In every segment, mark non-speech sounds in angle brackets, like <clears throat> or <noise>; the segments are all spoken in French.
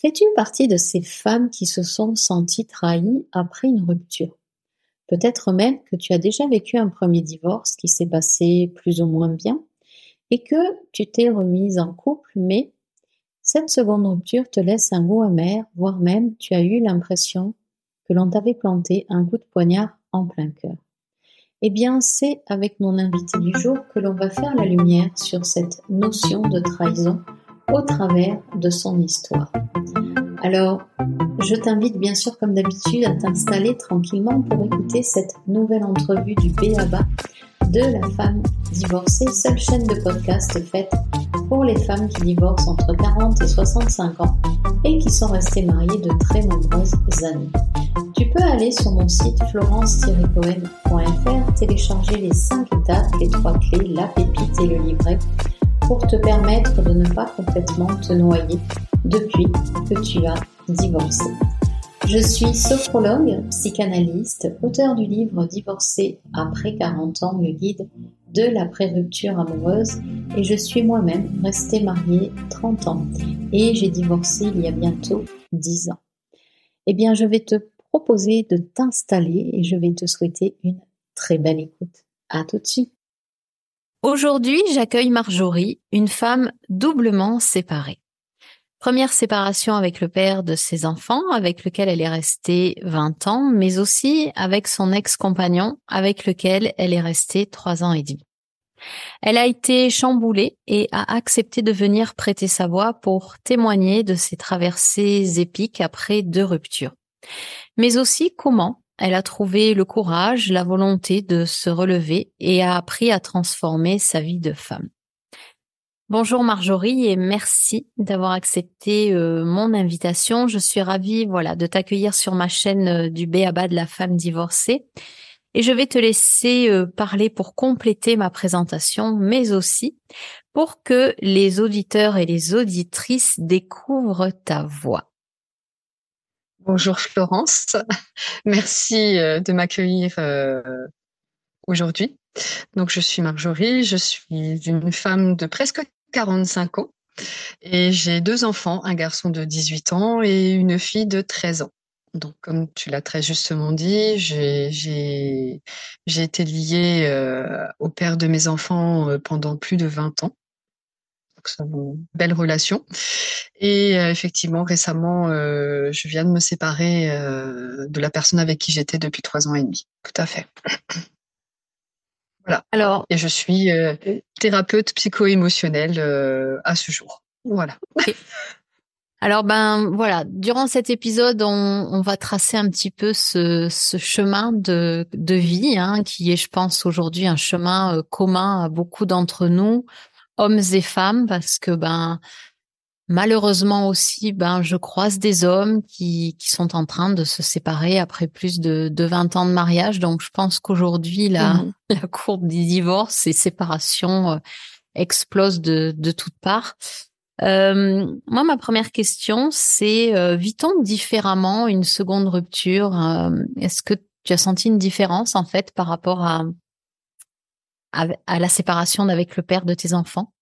Fais-tu partie de ces femmes qui se sont senties trahies après une rupture Peut-être même que tu as déjà vécu un premier divorce qui s'est passé plus ou moins bien et que tu t'es remise en couple, mais cette seconde rupture te laisse un goût amer, voire même tu as eu l'impression que l'on t'avait planté un coup de poignard en plein cœur. Eh bien, c'est avec mon invité du jour que l'on va faire la lumière sur cette notion de trahison au travers de son histoire. Alors, je t'invite bien sûr comme d'habitude à t'installer tranquillement pour écouter cette nouvelle entrevue du BABA de la femme divorcée, seule chaîne de podcast faite pour les femmes qui divorcent entre 40 et 65 ans et qui sont restées mariées de très nombreuses années. Tu peux aller sur mon site florence-cohen.fr, télécharger les 5 étapes, les 3 clés, la pépite et le livret pour te permettre de ne pas complètement te noyer depuis que tu as divorcé. Je suis sophrologue, psychanalyste, auteur du livre Divorcé après 40 ans, le guide de la pré-rupture amoureuse et je suis moi-même restée mariée 30 ans et j'ai divorcé il y a bientôt 10 ans. Eh bien, je vais te proposer de t'installer et je vais te souhaiter une très belle écoute. À tout de suite. Aujourd'hui, j'accueille Marjorie, une femme doublement séparée. Première séparation avec le père de ses enfants, avec lequel elle est restée 20 ans, mais aussi avec son ex-compagnon, avec lequel elle est restée 3 ans et demi. Elle a été chamboulée et a accepté de venir prêter sa voix pour témoigner de ses traversées épiques après deux ruptures. Mais aussi comment elle a trouvé le courage, la volonté de se relever et a appris à transformer sa vie de femme. Bonjour Marjorie et merci d'avoir accepté euh, mon invitation. Je suis ravie voilà de t'accueillir sur ma chaîne euh, du Béaba de la femme divorcée et je vais te laisser euh, parler pour compléter ma présentation mais aussi pour que les auditeurs et les auditrices découvrent ta voix. Bonjour Florence, <laughs> merci euh, de m'accueillir euh, aujourd'hui. Donc je suis Marjorie, je suis une femme de presque 45 ans et j'ai deux enfants, un garçon de 18 ans et une fille de 13 ans. Donc, comme tu l'as très justement dit, j'ai été liée euh, au père de mes enfants pendant plus de 20 ans une belle relation. Et euh, effectivement, récemment, euh, je viens de me séparer euh, de la personne avec qui j'étais depuis trois ans et demi. Tout à fait. voilà. Alors, et je suis thérapeute psycho-émotionnelle à ce jour. Voilà. Alors ben voilà, durant cet épisode, on, va tracer un petit peu ce, chemin de, de vie, hein, qui est, je pense, aujourd'hui un chemin commun à beaucoup d'entre nous, hommes et femmes parce que ben malheureusement aussi ben je croise des hommes qui, qui sont en train de se séparer après plus de, de 20 ans de mariage. Donc je pense qu'aujourd'hui la, mmh <laughs> la courbe des divorces et séparations euh, explose de, de toutes parts. Euh, moi, ma première question, c'est euh, vit-on différemment? Une seconde rupture euh, Est-ce que tu as senti une différence en fait par rapport à, à, la séparation avec le père de tes enfants?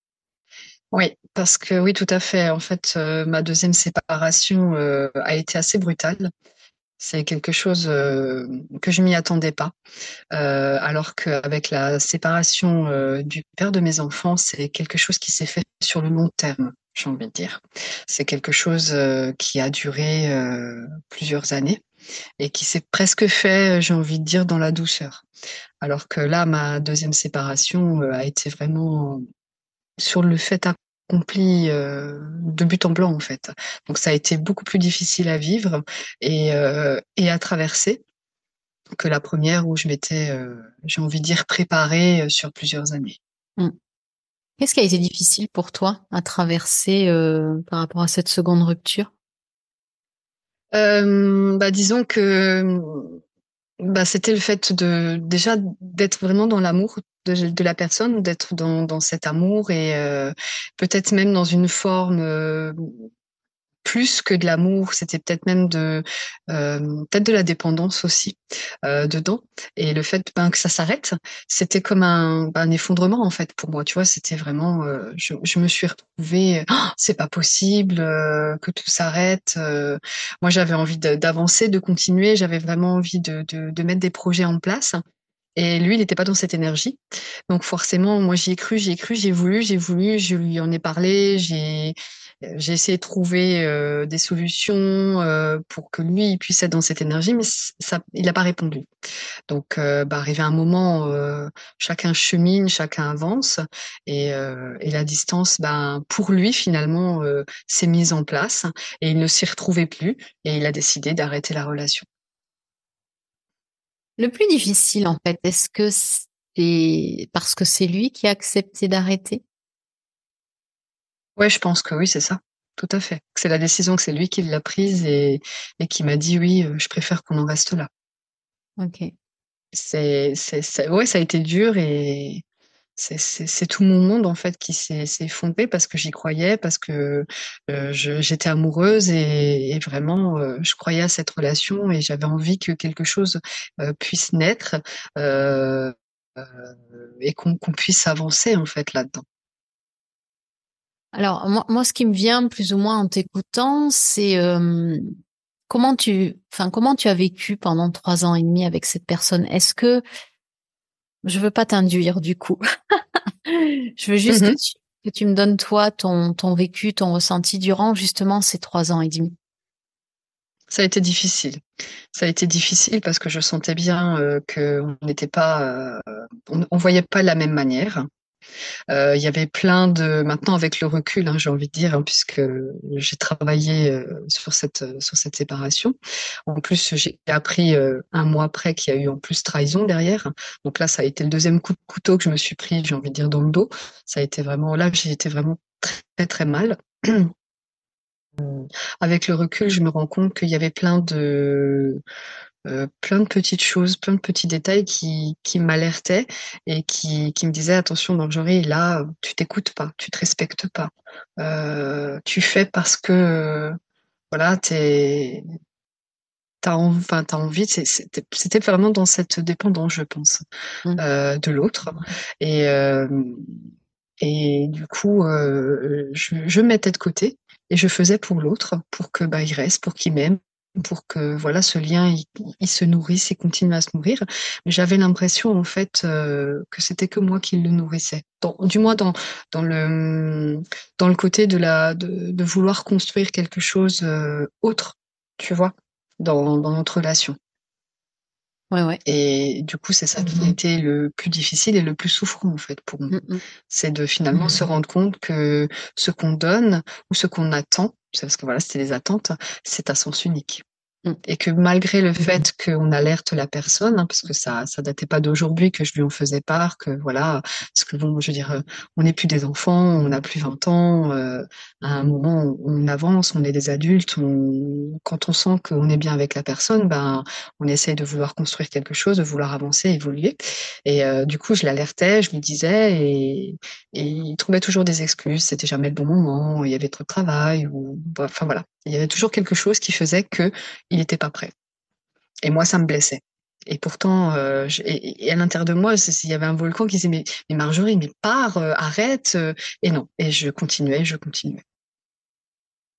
Oui, parce que oui, tout à fait. En fait, euh, ma deuxième séparation euh, a été assez brutale. C'est quelque chose euh, que je m'y attendais pas. alors qu'avec la séparation du père de mes enfants, c'est quelque chose qui s'est fait sur le long terme, j'ai envie de dire. C'est quelque chose qui a duré plusieurs années et qui s'est presque fait, j'ai envie de dire, dans la douceur. Alors que là, ma deuxième séparation euh, a été vraiment sur le fait accompli euh, de but en blanc en fait. Donc ça a été beaucoup plus difficile à vivre et, euh, à traverser que la première où je m'étais, j'ai envie de dire, préparée sur plusieurs années. Mmh. Qu'est-ce qui a été difficile pour toi à traverser par rapport à cette seconde rupture? Bah, disons que bah, c'était le fait de déjà d'être vraiment dans l'amour de, de, la personne, d'être dans, dans cet amour et euh, peut-être même dans une forme euh, plus que de l'amour, c'était peut-être même de euh, peut-être de la dépendance aussi euh, dedans. Et le fait ben, que ça s'arrête, c'était comme un, un, effondrement en fait pour moi. Tu vois, c'était vraiment, euh, je, je, me suis retrouvée, oh, c'est pas possible euh, que tout s'arrête. Euh. moi, j'avais envie d'avancer, de, continuer. J'avais vraiment envie de, de, de mettre des projets en place. Et lui, il n'était pas dans cette énergie. Donc forcément, moi, j'y ai cru, j'y ai cru, j'ai voulu, j'ai voulu, je lui en ai parlé, j'ai j'ai essayé de trouver euh, des solutions euh, pour que lui puisse être dans cette énergie, mais ça, il n'a pas répondu. Donc, euh, bah, arrivé un moment, euh, chacun chemine, chacun avance, et, euh, la distance, ben, pour lui finalement, s'est mise en place, et il ne s'y retrouvait plus, et il a décidé d'arrêter la relation. Le plus difficile, en fait, est-ce que c'est parce que c'est lui qui a accepté d'arrêter? Ouais, je pense que oui, c'est ça. Tout à fait. C'est la décision que c'est lui qui l'a prise et, et qui m'a dit oui, euh, je préfère qu'on en reste là. Ok. C'est, c'est, ouais, ça a été dur et c'est, c'est, tout mon monde en fait qui s'est, s'est effondré parce que j'y croyais, parce que euh, j'étais amoureuse et, et vraiment euh, je croyais à cette relation et j'avais envie que quelque chose puisse naître et qu'on, qu'on puisse avancer en fait là-dedans. Alors moi, moi, ce qui me vient plus ou moins en t'écoutant, c'est euh, comment tu, enfin comment tu as vécu pendant trois ans et demi avec cette personne? Est-ce que je veux pas t'induire du coup, <laughs> je veux juste mm-hmm. que, tu, me donnes toi ton ton vécu, ton ressenti durant justement ces trois ans et demi. Ça a été difficile. Ça a été difficile parce que je sentais bien euh, qu'on n'était pas, euh, on, on voyait pas la même manière. Euh, il y avait plein de, maintenant avec le recul, hein, j'ai envie de dire, hein, puisque j'ai travaillé euh, sur cette sur cette séparation. En plus, j'ai appris euh, un mois après qu'il y a eu en plus trahison derrière. Donc là, ça a été le deuxième coup de couteau que je me suis pris, j'ai envie de dire, dans le dos. Ça a été vraiment là, j'ai été vraiment très très mal. Avec le recul, je me rends compte qu'il y avait plein de euh, plein de petites choses, plein de petits détails qui, qui m'alertaient et qui, qui me disaient attention Marjorie, là tu t'écoutes pas, tu te respectes pas, euh, tu fais parce que voilà t'es t'as enfin t'as envie c'était vraiment dans cette dépendance je pense mmh. euh, de l'autre. Et et du coup je, je me mettais de côté et je faisais pour l'autre pour que bah il reste pour qu'il m'aime pour que voilà ce lien il, se nourrisse et continue à se nourrir. Mais j'avais l'impression en fait euh, que c'était que moi qui le nourrissais. Dans, du moins dans dans le dans le côté de la de, de vouloir construire quelque chose euh, autre, tu vois, dans dans notre relation. Ouais, ouais. Et du coup, c'est ça qui a été le plus difficile et le plus souffrant en fait pour moi. Mmh c'est de finalement se rendre compte que ce qu'on donne ou ce qu'on attend, parce que voilà, c'était les attentes, c'est à sens unique. Et que malgré le mmh fait qu'on alerte la personne, hein, parce que ça ça datait pas d'aujourd'hui que je lui en faisais part, que voilà, parce que bon, je veux dire, on n'est plus des enfants, on n'a plus 20 ans, euh, à un moment on avance, on est des adultes, on, quand on sent qu'on est bien avec la personne, ben on essaye de vouloir construire quelque chose, de vouloir avancer, évoluer. Et euh, du coup, je l'alertais, je lui disais, et, et il trouvait toujours des excuses, c'était jamais le bon moment, il y avait trop de travail, ou enfin voilà, il y avait toujours quelque chose qui faisait que il n'était pas prêt. Et moi, ça me blessait. Et pourtant, euh, et, à l'intérieur de moi, s'il y avait un volcan qui disait mais, Marjorie, mais pars, euh, arrête. Euh, et non. Et je continuais, je continuais.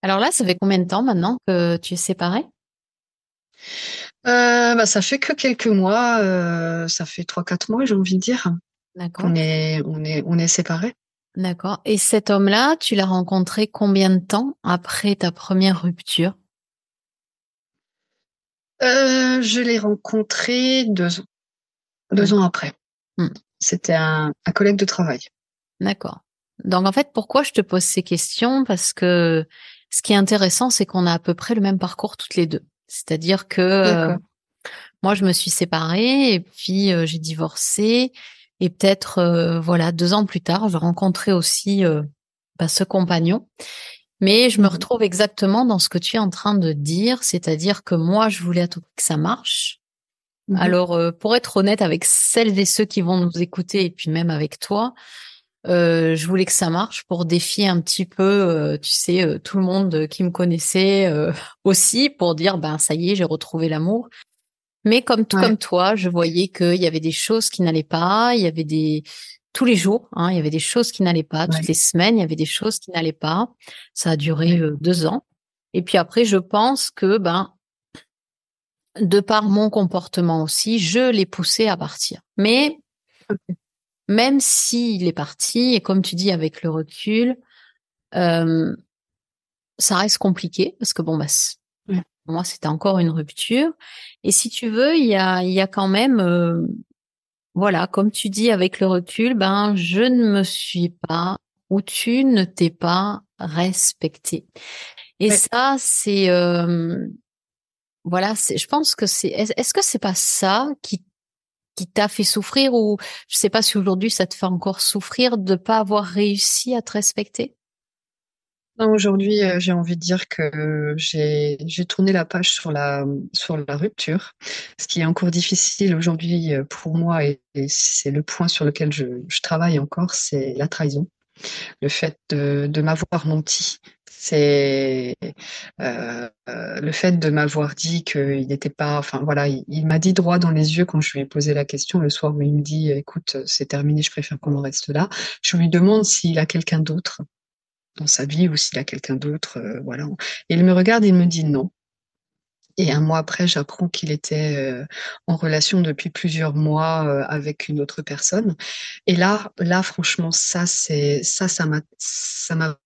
Alors là, ça fait combien de temps maintenant que tu es séparée? Bah, ça fait que quelques mois. ça fait trois, quatre mois, j'ai envie de dire. D'accord. On est, on est, on est séparés. D'accord. Et cet homme-là, tu l'as rencontré combien de temps après ta première rupture? Euh, Je l'ai rencontré deux ans. Deux ans après. Hmm. C'était un, un, collègue de travail. D'accord. Donc en fait, pourquoi je te pose ces questions? Parce que ce qui est intéressant, c'est qu'on a à peu près le même parcours toutes les deux. C'est-à-dire que euh, moi, je me suis séparée et puis euh, j'ai divorcé et peut-être, euh, voilà, deux ans plus tard, je rencontrais aussi euh, bah, ce compagnon. Mais je me mmh retrouve exactement dans ce que tu es en train de dire, c'est-à-dire que moi, je voulais à tout que ça marche. Mmh Alors, euh, pour être honnête avec celles et ceux qui vont nous écouter, et puis même avec toi, Euh, je voulais que ça marche pour défier un petit peu, euh, tu sais, euh, tout le monde qui me connaissait <laughs> aussi, pour dire, ben ça y est, j'ai retrouvé l'amour. Mais comme comme toi, je voyais qu'il y avait des choses qui n'allaient pas, il y avait des tous les jours, hein, il y avait des choses qui n'allaient pas, toutes les semaines, il y avait des choses qui n'allaient pas. Ça a duré deux ans. Et puis après, je pense que ben de par mon comportement aussi, je l'ai poussé à partir. Mais même s'il est parti, et comme tu dis avec le recul, euh, ça reste compliqué parce que bon, bah, moi, c'était encore une rupture. Et si tu veux, il y a, il y a quand même, euh, voilà, comme tu dis avec le recul, ben, je ne me suis pas ou tu ne t'es pas respecté. Et ça, c'est, euh, voilà, c'est, je pense que c'est, est-ce que c'est pas ça qui qui t'a fait souffrir ou je sais pas si aujourd'hui ça te fait encore souffrir de pas avoir réussi à te respecter? Aujourd'hui, euh, j'ai envie de dire que j'ai tourné la page sur la sur la rupture. Ce qui est encore difficile aujourd'hui euh, pour moi et, c'est le point sur lequel je, travaille encore, c'est la trahison, le fait de, m'avoir menti, c'est euh, le fait de m'avoir dit qu'il n'était pas, enfin voilà, il, m'a dit droit dans les yeux quand je lui ai posé la question le soir où il me dit, écoute, c'est terminé, je préfère qu'on en reste là. Je lui demande s'il a quelqu'un d'autre dans sa vie ou s'il a quelqu'un d'autre, euh, voilà. Il me regarde et il me dit non. Et un mois après, j'apprends qu'il était euh, en relation depuis plusieurs mois avec une autre personne. Et là, là, franchement, ça, c'est ça, ça m'a, ça m'a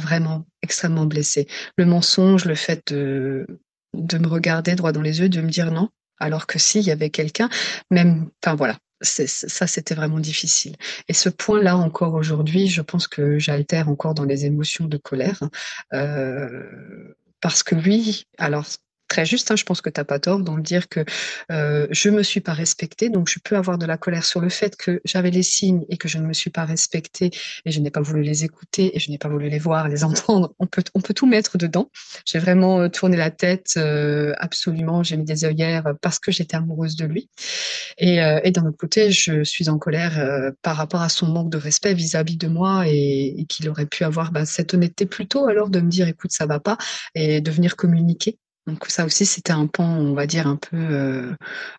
vraiment extrêmement blessée. Le mensonge, le fait de, de me regarder droit dans les yeux, de me dire non, alors que s'il y avait quelqu'un, même, enfin voilà, ça c'était vraiment difficile. Et ce point-là encore aujourd'hui, je pense que j'altère encore dans les émotions de colère, euh, parce que lui, alors très juste. Hein, je pense que tu n'as pas tort dans le dire que euh, je me suis pas respectée, donc je peux avoir de la colère sur le fait que j'avais les signes et que je ne me suis pas respectée et je n'ai pas voulu les écouter et je n'ai pas voulu les voir, les <laughs> entendre. On peut, on peut tout mettre dedans. J'ai vraiment euh, tourné la tête, euh, absolument. J'ai mis des œillères parce que j'étais amoureuse de lui. Et, euh, et d'un autre côté, je suis en colère euh, par rapport à son manque de respect vis-à-vis de moi et, et qu'il aurait pu avoir bah, cette honnêteté plutôt alors de me dire écoute ça va pas et de venir communiquer donc ça aussi, c'était un pan, on va dire, un peu euh,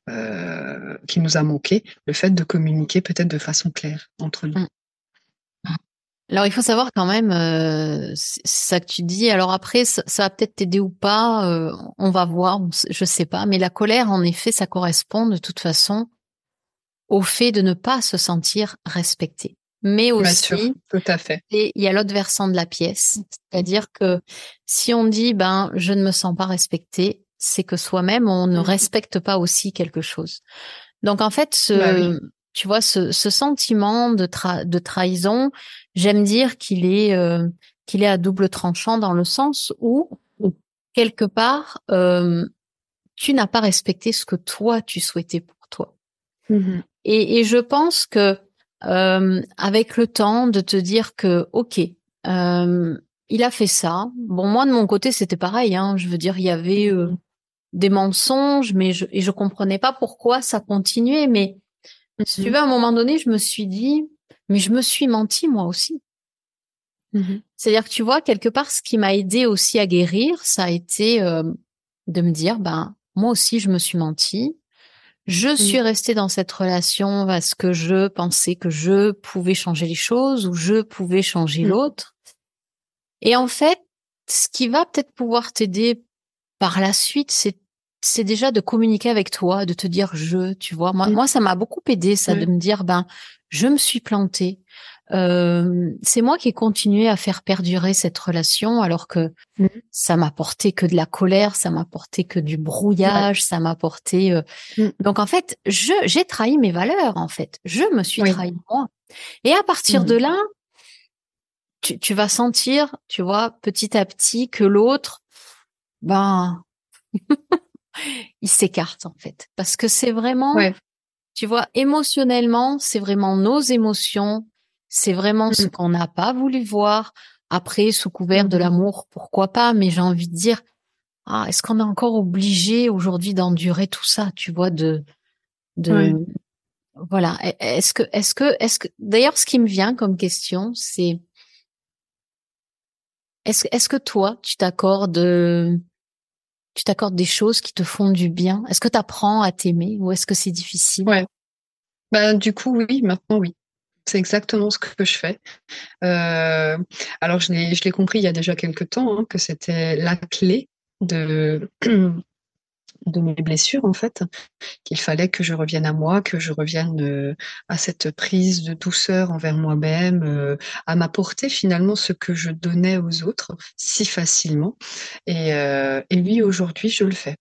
euh, qui nous a manqué, le fait de communiquer peut-être de façon claire entre nous. Mmh. Alors il faut savoir quand même, euh, ça que tu dis. Alors après, ça, va peut-être t'aider ou pas, on va voir, je sais pas. Mais la colère, en effet, ça correspond de toute façon au fait de ne pas se sentir respecté mais aussi, tout à fait. Et il y a l'autre versant de la pièce, c'est-à-dire que si on dit ben je ne me sens pas respecté, c'est que soi-même on ne mmh. respecte pas aussi quelque chose. Donc en fait, ce, bah tu vois, ce, ce sentiment de, de trahison, j'aime dire qu'il est euh, qu'il est à double tranchant dans le sens où quelque part euh, tu n'as pas respecté ce que toi tu souhaitais pour toi. Mmh et, et je pense que euh, avec le temps de te dire que ok, euh, il a fait ça. Bon, moi de mon côté c'était pareil. Hein, je veux dire, il y avait euh, des mensonges, mais je et je comprenais pas pourquoi ça continuait. Mais si tu mhm. veux, à un moment donné, je me suis dit, mais je me suis menti moi aussi. Mhm. C'est-à-dire que tu vois quelque part, ce qui m'a aidé aussi à guérir, ça a été de me dire, ben moi aussi je me suis menti. Je suis restée dans cette relation parce que je pensais que je pouvais changer les choses ou je pouvais changer mmh. l'autre. Et en fait, ce qui va peut-être pouvoir t'aider par la suite, c'est c'est déjà de communiquer avec toi, de te dire je, tu vois. Moi, mmh. moi ça m'a beaucoup aidé, ça, de me dire ben je me suis plantée. Euh, c'est moi qui ai continué à faire perdurer cette relation alors que mmh. ça m'a porté que de la colère, ça m'a porté que du brouillage, ça m'a porté. Euh, mmh. Donc en fait, je j'ai trahi mes valeurs en fait. Je me suis trahi moi. Et à partir mmh. de là, tu, tu vas sentir, tu vois, petit à petit que l'autre, ben, <laughs> il s'écarte en fait, parce que c'est vraiment. Tu vois, émotionnellement, c'est vraiment nos émotions c'est vraiment ce mmh. qu'on n'a pas voulu voir. Après, sous couvert de mmh l'amour, pourquoi pas, mais j'ai envie de dire, ah, est-ce qu'on est encore obligé aujourd'hui d'endurer tout ça, tu vois, de, de, Voilà. Est-ce que, est-ce que, est-ce que, d'ailleurs, ce qui me vient comme question, c'est, est-ce, est-ce que toi, tu t'accordes, tu t'accordes des choses qui te font du bien? Est-ce que tu apprends à t'aimer ou est-ce que c'est difficile? Ouais. Ben, du coup, oui, maintenant, oui. C'est exactement ce que je fais. Euh, alors, je l'ai, compris il y a déjà quelques temps hein, que c'était la clé de <clears throat> de mes blessures en fait, qu'il fallait que je revienne à moi, que je revienne euh, à cette prise de douceur envers moi-même, euh, à m'apporter finalement ce que je donnais aux autres si facilement. Et, euh, et oui, aujourd'hui, je le fais.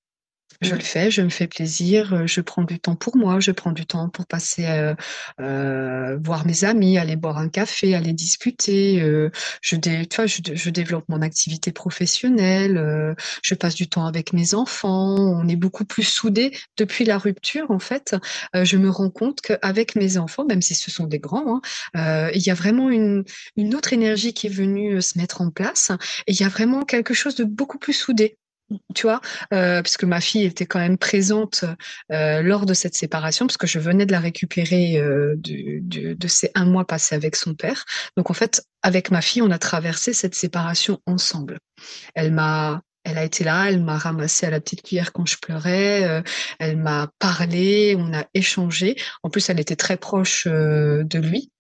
Je le fais, je me fais plaisir, euh, je prends du temps pour moi, je prends du temps pour passer euh, euh, voir mes amis, aller boire un café, aller discuter. Je, je, développe mon activité professionnelle, je passe du temps avec mes enfants. On est beaucoup plus soudés depuis la rupture. En fait, je me rends compte qu'avec mes enfants, même si ce sont des grands, hein, il y a vraiment une, une autre énergie qui est venue se mettre en place. Il y a vraiment quelque chose de beaucoup plus soudé tu vois, euh, parce que ma fille était quand même présente euh, lors de cette séparation, parce que je venais de la récupérer euh, de ces un mois passés avec son père. Donc en fait, avec ma fille, on a traversé cette séparation ensemble. Elle m'a elle a été là, elle m'a ramassé à la petite cuillère quand je pleurais, euh, elle m'a parlé, on a échangé. En plus, elle était très proche euh, de lui.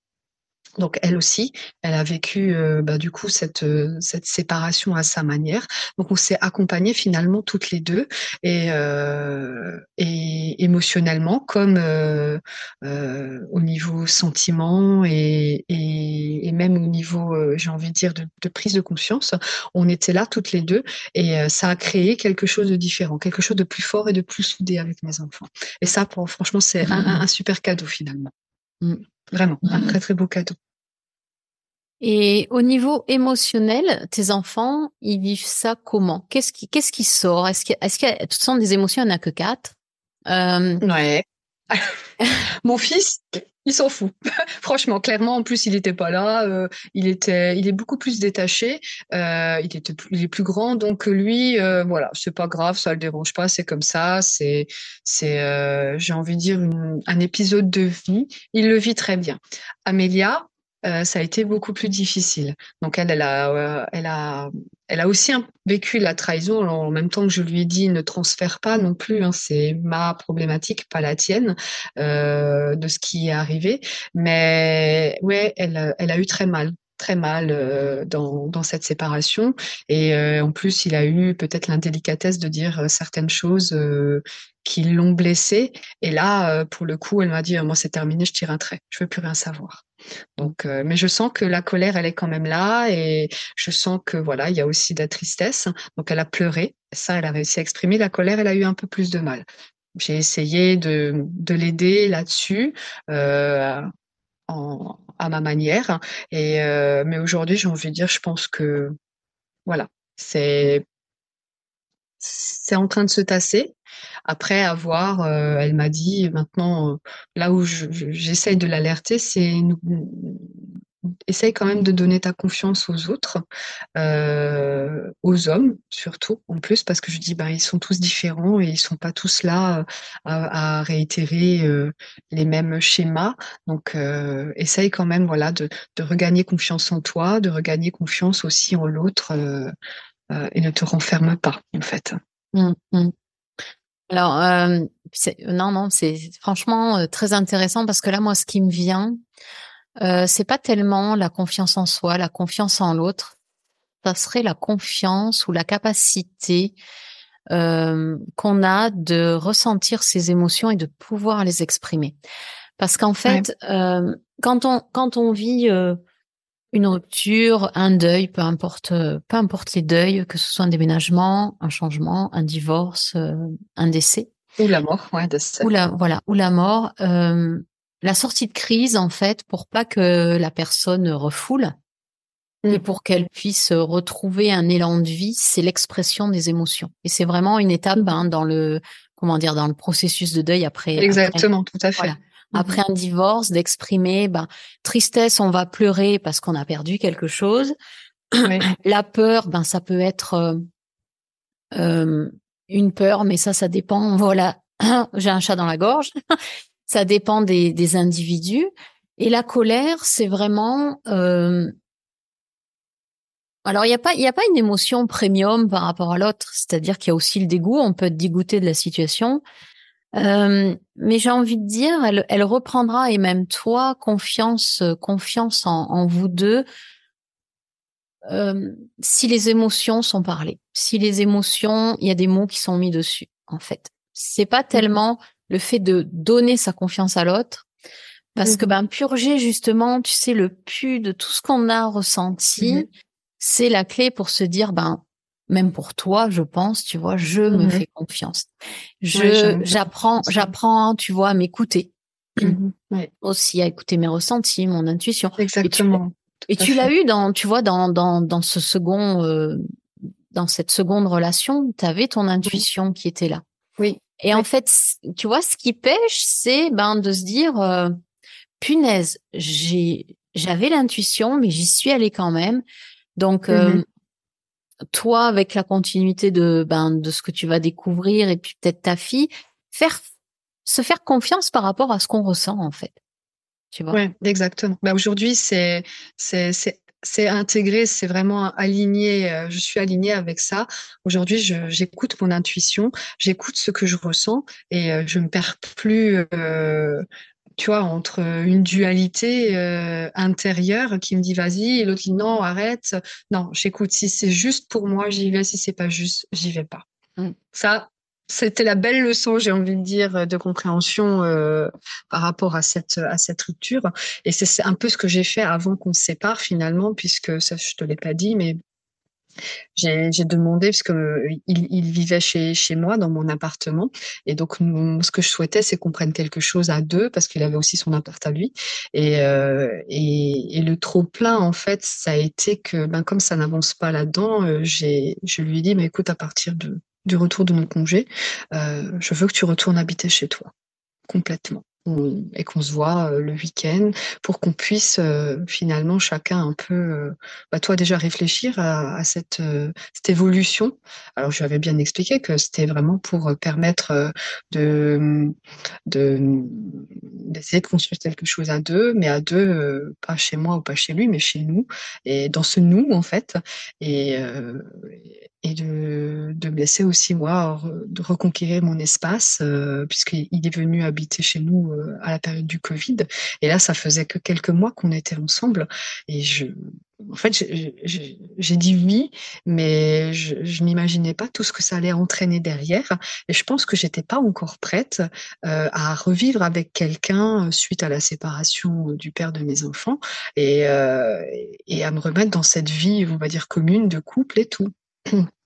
Donc elle aussi, elle a vécu euh, bah, du coup cette euh, cette séparation à sa manière. Donc on s'est accompagnés finalement toutes les deux et euh, émotionnellement comme au niveau sentiment et, même au niveau j'ai envie de dire de, prise de conscience, on était là toutes les deux et ça a créé quelque chose de différent, quelque chose de plus fort et de plus soudé avec mes enfants. Et ça, franchement, c'est un, un, super cadeau finalement. Mm. Vraiment, un très très beau cadeau. Et au niveau émotionnel, tes enfants, ils vivent ça comment? Qu'est-ce qui, qu'est-ce qui sort? Est-ce qu'il est-ce a toutes sortes des émotions Il n'y en a que quatre? Euh... Ouais. Mon fils, il s'en fout. <laughs> Franchement, clairement, en plus, il n'était pas là. Euh, il était, il est beaucoup plus détaché. Euh, il était, il est plus grand, donc lui, euh, voilà, c'est pas grave, ça le dérange pas. C'est comme ça. C'est, c'est, euh, j'ai envie de dire une, un épisode de vie. Il le vit très bien. Amélia, euh, ça a été beaucoup plus difficile. Donc elle, elle a, euh, elle a, elle a aussi vécu la trahison. En même temps que je lui ai dit ne transfère pas non plus, hein, c'est ma problématique, pas la tienne, euh, de ce qui est arrivé. Mais ouais, elle, elle a eu très mal très mal euh, dans, dans cette séparation et euh, en plus il a eu peut-être l'indélicatesse de dire euh, certaines choses qui l'ont blessé et là pour le coup elle m'a dit moi c'est terminé je tire un trait je veux plus rien savoir donc, euh, mais je sens que la colère, elle est quand même là, et je sens que voilà, il y a aussi de la tristesse. Donc, elle a pleuré. Ça, elle a réussi à exprimer. La colère, elle a eu un peu plus de mal. J'ai essayé de, de l'aider là-dessus, euh, en, à ma manière. Et euh, mais aujourd'hui, j'ai envie de dire, je pense que voilà, c'est c'est en train de se tasser. Après avoir, euh, elle m'a dit maintenant, euh, là où j'essaye de l'alerter, c'est essaye quand même de donner ta confiance aux autres, euh, aux hommes surtout, en plus, parce que je dis, bah, ils sont tous différents et ils sont pas tous là euh, à, réitérer euh, les mêmes schémas. Donc, essaye quand même, voilà, de, regagner confiance en toi, de regagner confiance aussi en l'autre et ne te renferme pas, en fait. Mmh, mmh. Alors, non, non, c'est franchement très intéressant parce que là, moi, ce qui me vient, euh, c'est pas tellement la confiance en soi, la confiance en l'autre. Ça serait la confiance ou la capacité euh, qu'on a de ressentir ses émotions et de pouvoir les exprimer. Parce qu'en fait, ouais. Euh, quand on quand on vit euh, une rupture, un deuil, peu importe, peu importe les deuils, que ce soit un déménagement, un changement, un divorce, euh, un décès. Ou la mort, ouais, décès. Ou la, voilà, ou la mort. Euh, la sortie de crise, en fait, pour pas que la personne refoule mm. et pour qu'elle puisse retrouver un élan de vie, c'est l'expression des émotions. Et c'est vraiment une étape hein, dans le, comment dire, dans le processus de deuil après. Exactement, après, tout à fait. Voilà après un divorce, d'exprimer ben, tristesse, on va pleurer parce qu'on a perdu quelque chose. Oui. <clears throat> La peur, ben ça peut être euh, euh, une peur, mais ça, ça dépend. Voilà, <clears throat> j'ai un chat dans la gorge. Ça dépend des, des individus. Et la colère, c'est vraiment euh, alors, il n'y a pas, il y a pas une émotion premium par rapport à l'autre. C'est-à-dire qu'il y a aussi le dégoût. On peut être dégoûté de la situation. Euh, mais j'ai envie de dire, elle, elle reprendra et même toi, confiance, confiance en, en vous deux. Euh, si les émotions sont parlées, si les émotions, il y a des mots qui sont mis dessus. En fait, c'est pas tellement le fait de donner sa confiance à l'autre, parce que mmh ben purger justement, tu sais, le pu de tout ce qu'on a ressenti, mmh c'est la clé pour se dire, ben, même pour toi, je pense, tu vois, je me mmh fais confiance. Je, j'apprends, j'apprends, tu vois, à m'écouter. <clears throat> Mmh Aussi à écouter mes ressentis, mon intuition. Exactement. Et tu, l'as eu dans, tu vois, dans, dans, dans ce second, euh, dans cette seconde relation, tu avais ton intuition qui était là. Oui. Et en fait, tu vois, ce qui pêche, c'est ben de se dire, euh, punaise, j'ai, j'avais l'intuition, mais j'y suis allée quand même. Donc, euh, mmh toi, avec la continuité de, ben, de ce que tu vas découvrir et puis peut-être ta fille, faire, se faire confiance par rapport à ce qu'on ressent, en fait. Tu vois? Ouais, exactement. Bah, aujourd'hui, c'est, c'est, c'est intégré, c'est vraiment aligné. Euh, je suis alignée avec ça. Aujourd'hui, j'écoute mon intuition, j'écoute ce que je ressens et euh, je me perds plus tu vois, entre une dualité euh, intérieure qui me dit vas-y et l'autre qui dit non, arrête. Non, j'écoute. Si c'est juste pour moi, j'y vais. Si c'est pas juste, j'y vais pas. Mm. Ça, c'était la belle leçon, j'ai envie de dire, de compréhension euh, par rapport à cette à cette rupture. Et c'est un peu ce que j'ai fait avant qu'on se sépare finalement, puisque ça, je te l'ai pas dit, mais j'ai demandé parce que euh, il, il, vivait chez, chez moi dans mon appartement et donc ce que je souhaitais c'est qu'on prenne quelque chose à deux parce qu'il avait aussi son appart à lui et, euh, et, et, le trop plein en fait ça a été que ben comme ça n'avance pas là-dedans euh, j'ai je lui ai dit mais écoute à partir de du retour de mon congé. Euh, je veux que tu retournes habiter chez toi complètement et qu'on se voit euh, le week-end pour qu'on puisse euh, finalement chacun un peu, euh, bah toi déjà réfléchir à, cette, évolution. Alors je lui avais bien expliqué que c'était vraiment pour permettre de d'essayer de, construire quelque chose à deux, mais à deux, pas chez moi ou pas chez lui, mais chez nous et dans ce nous en fait. Et et de, de me laisser aussi moi de reconquérir mon espace puisqu'il est venu habiter chez nous à la période du Covid. Et là ça faisait que quelques mois qu'on était ensemble. Et je en fait j'ai dit oui mais je, je n'imaginais pas tout ce que ça allait entraîner derrière. Et je pense que j'étais pas encore prête euh, à revivre avec quelqu'un suite à la séparation du père de mes enfants euh, et à me remettre dans cette vie on va dire commune de couple et tout <clears throat>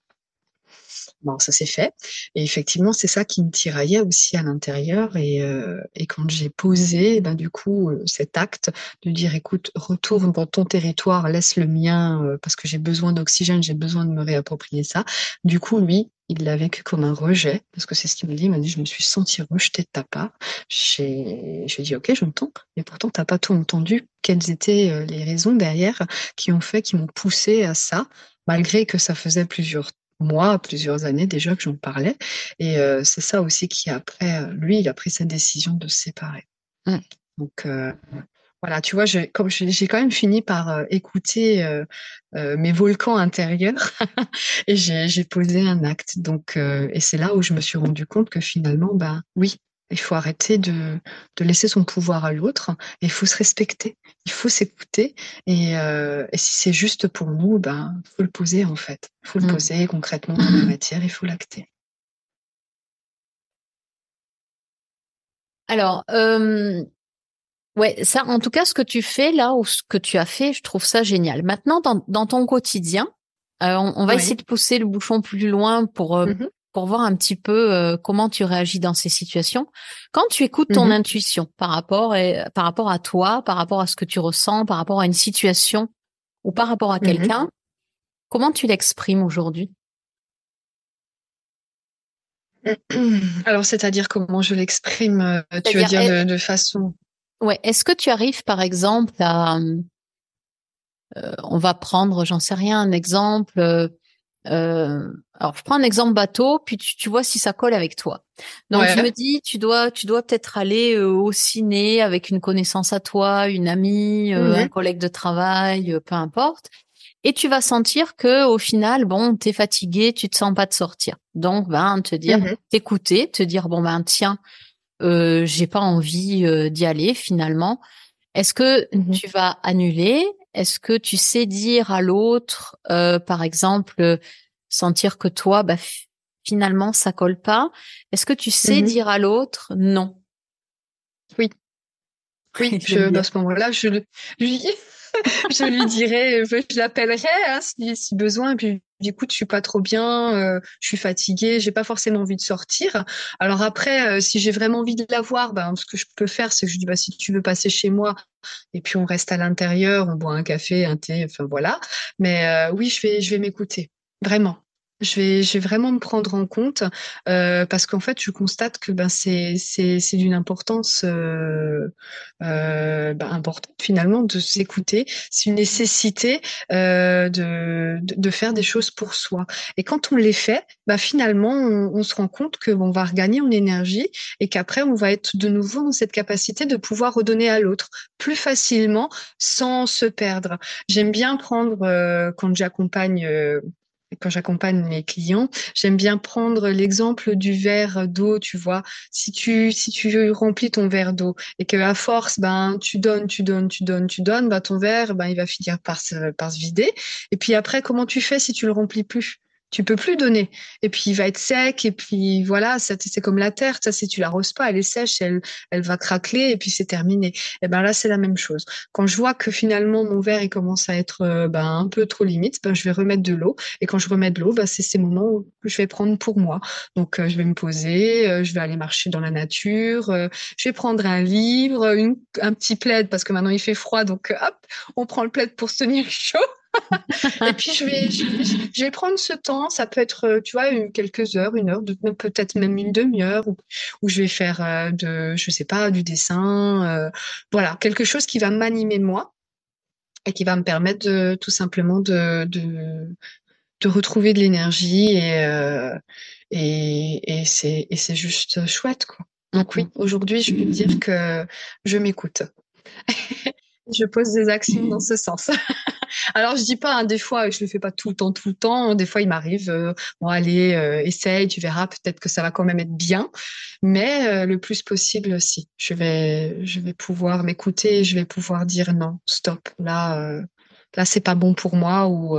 Bon, ça s'est fait. Et effectivement, c'est ça qui me tiraillait aussi à l'intérieur. Et, euh, quand j'ai posé, ben, du coup, euh, cet acte de dire, écoute, retourne dans ton territoire, laisse le mien, euh, parce que j'ai besoin d'oxygène, j'ai besoin de me réapproprier ça. Du coup, lui, il l'a vécu comme un rejet, parce que c'est ce qu'il me dit. Il m'a dit, je me suis senti rejeté de ta part. J'ai, je dit, ok, j'entends, mais pourtant, t'as pas tout entendu. Quelles étaient les raisons derrière qui ont fait, qui m'ont poussé à ça, malgré que ça faisait plusieurs mois, plusieurs années déjà que j'en parlais. Et euh, c'est ça aussi qui après, euh, lui, il a pris cette décision de se séparer. Mmh. Donc euh, voilà, tu vois, comme j'ai quand même fini par écouter mes volcans intérieurs <laughs> et j'ai posé un acte. Donc et c'est là où je me suis rendu compte que finalement, ben oui, il faut arrêter de, de laisser son pouvoir à l'autre. Il faut se respecter. Il faut s'écouter. Et, euh, et, si c'est juste pour nous, ben, faut le poser en fait. Il faut le mm. poser concrètement dans la <clears throat> matière. Il faut l'acter. Alors, euh, ouais, ça, en tout cas, ce que tu fais là ou ce que tu as fait, je trouve ça génial. Maintenant, dans, dans ton quotidien, euh, on, va essayer de pousser le bouchon plus loin pour euh, mm-hmm pour voir un petit peu euh, comment tu réagis dans ces situations. Quand tu écoutes ton mmh intuition par rapport et, par rapport à toi, par rapport à ce que tu ressens, par rapport à une situation ou par rapport à mmh quelqu'un, comment tu l'exprimes aujourd'hui? <clears throat> Alors, c'est-à-dire comment je l'exprime, euh, tu veux dire de, façon. Ouais. Est-ce que tu arrives, par exemple, à, euh, on va prendre, j'en sais rien, un exemple euh, alors je prends un exemple bateau, puis tu, vois si ça colle avec toi. Donc je me dis, tu dois, tu dois peut-être aller euh, au ciné avec une connaissance à toi, une amie, euh, un mhm. collègue de travail, peu importe. Et tu vas sentir que au final, bon, t'es fatigué, tu te sens pas de sortir. Donc, ben, te dire, mhm. t'écouter, te dire, bon ben, tiens, euh, j'ai pas envie d'y aller finalement. Est-ce que mhm. tu vas annuler? Est-ce que tu sais dire à l'autre, euh, par exemple, sentir que toi, bah, finalement, ça colle pas? Est-ce que tu sais mmh dire à l'autre non? Oui. Oui, <laughs> je, à ce moment-là, je lui, <laughs> je lui dirais, je l'appellerai hein, si, besoin, et puis écoute, je suis pas trop bien, euh, je suis fatiguée, j'ai pas forcément envie de sortir. Alors après, euh, si j'ai vraiment envie de la voir, ben, ce que je peux faire, c'est que je dis, bah, si tu veux passer chez moi, et puis on reste à l'intérieur, on boit un café, un thé, enfin voilà. Mais euh, oui, je vais, je vais m'écouter, vraiment. Je vais, je vais vraiment me prendre en compte euh, parce qu'en fait, je constate que ben c'est c'est c'est d'une importance euh, euh, ben, importante finalement de s'écouter. C'est une nécessité euh, de, de, faire des choses pour soi. Et quand on les fait, ben finalement, on, on se rend compte que on va regagner en énergie et qu'après on va être de nouveau dans cette capacité de pouvoir redonner à l'autre plus facilement sans se perdre. J'aime bien prendre euh, quand j'accompagne euh, quand j'accompagne mes clients, j'aime bien prendre l'exemple du verre d'eau, tu vois. Si tu si tu remplis ton verre d'eau et que à force ben tu donnes, tu donnes, tu donnes, tu donnes, ben ton verre ben il va finir par se par se vider. Et puis après comment tu fais si tu le remplis plus? Tu peux plus donner. Et puis il va être sec, et puis voilà, c'est comme la terre, ça si tu l'arroses pas, elle est sèche, elle, elle va craquer, et puis c'est terminé. Et ben là c'est la même chose. Quand je vois que finalement mon verre il commence à être euh, ben, un peu trop limite, ben je vais remettre de l'eau. Et quand je remets de l'eau, ben, c'est ces moments où je vais prendre pour moi. Donc euh, je vais me poser, euh, je vais aller marcher dans la nature, je vais prendre un livre, une, un petit plaid parce que maintenant il fait froid, donc hop, on prend le plaid pour se tenir <laughs> chaud. Et puis je vais, je, vais prendre ce temps. Ça peut être, euh, tu vois, quelques heures, une heure, peut-être même une demi-heure, où, je vais faire euh, de, je sais pas, du dessin, euh, voilà, quelque chose qui va m'animer moi et qui va me permettre de, tout simplement de, de, de retrouver de l'énergie et, et, et c'est, et c'est juste chouette, quoi. Donc oui, aujourd'hui, je peux dire que je m'écoute. <laughs> je pose des actions dans ce sens. <laughs> Alors je dis pas, hein, des fois je le fais pas tout le temps, tout le temps. Des fois il m'arrive, euh, bon allez, euh, essaye, tu verras, peut-être que ça va quand même être bien. Mais euh, le plus possible, si je vais, je vais pouvoir m'écouter, je vais pouvoir dire non, stop, là, là c'est pas bon pour moi ou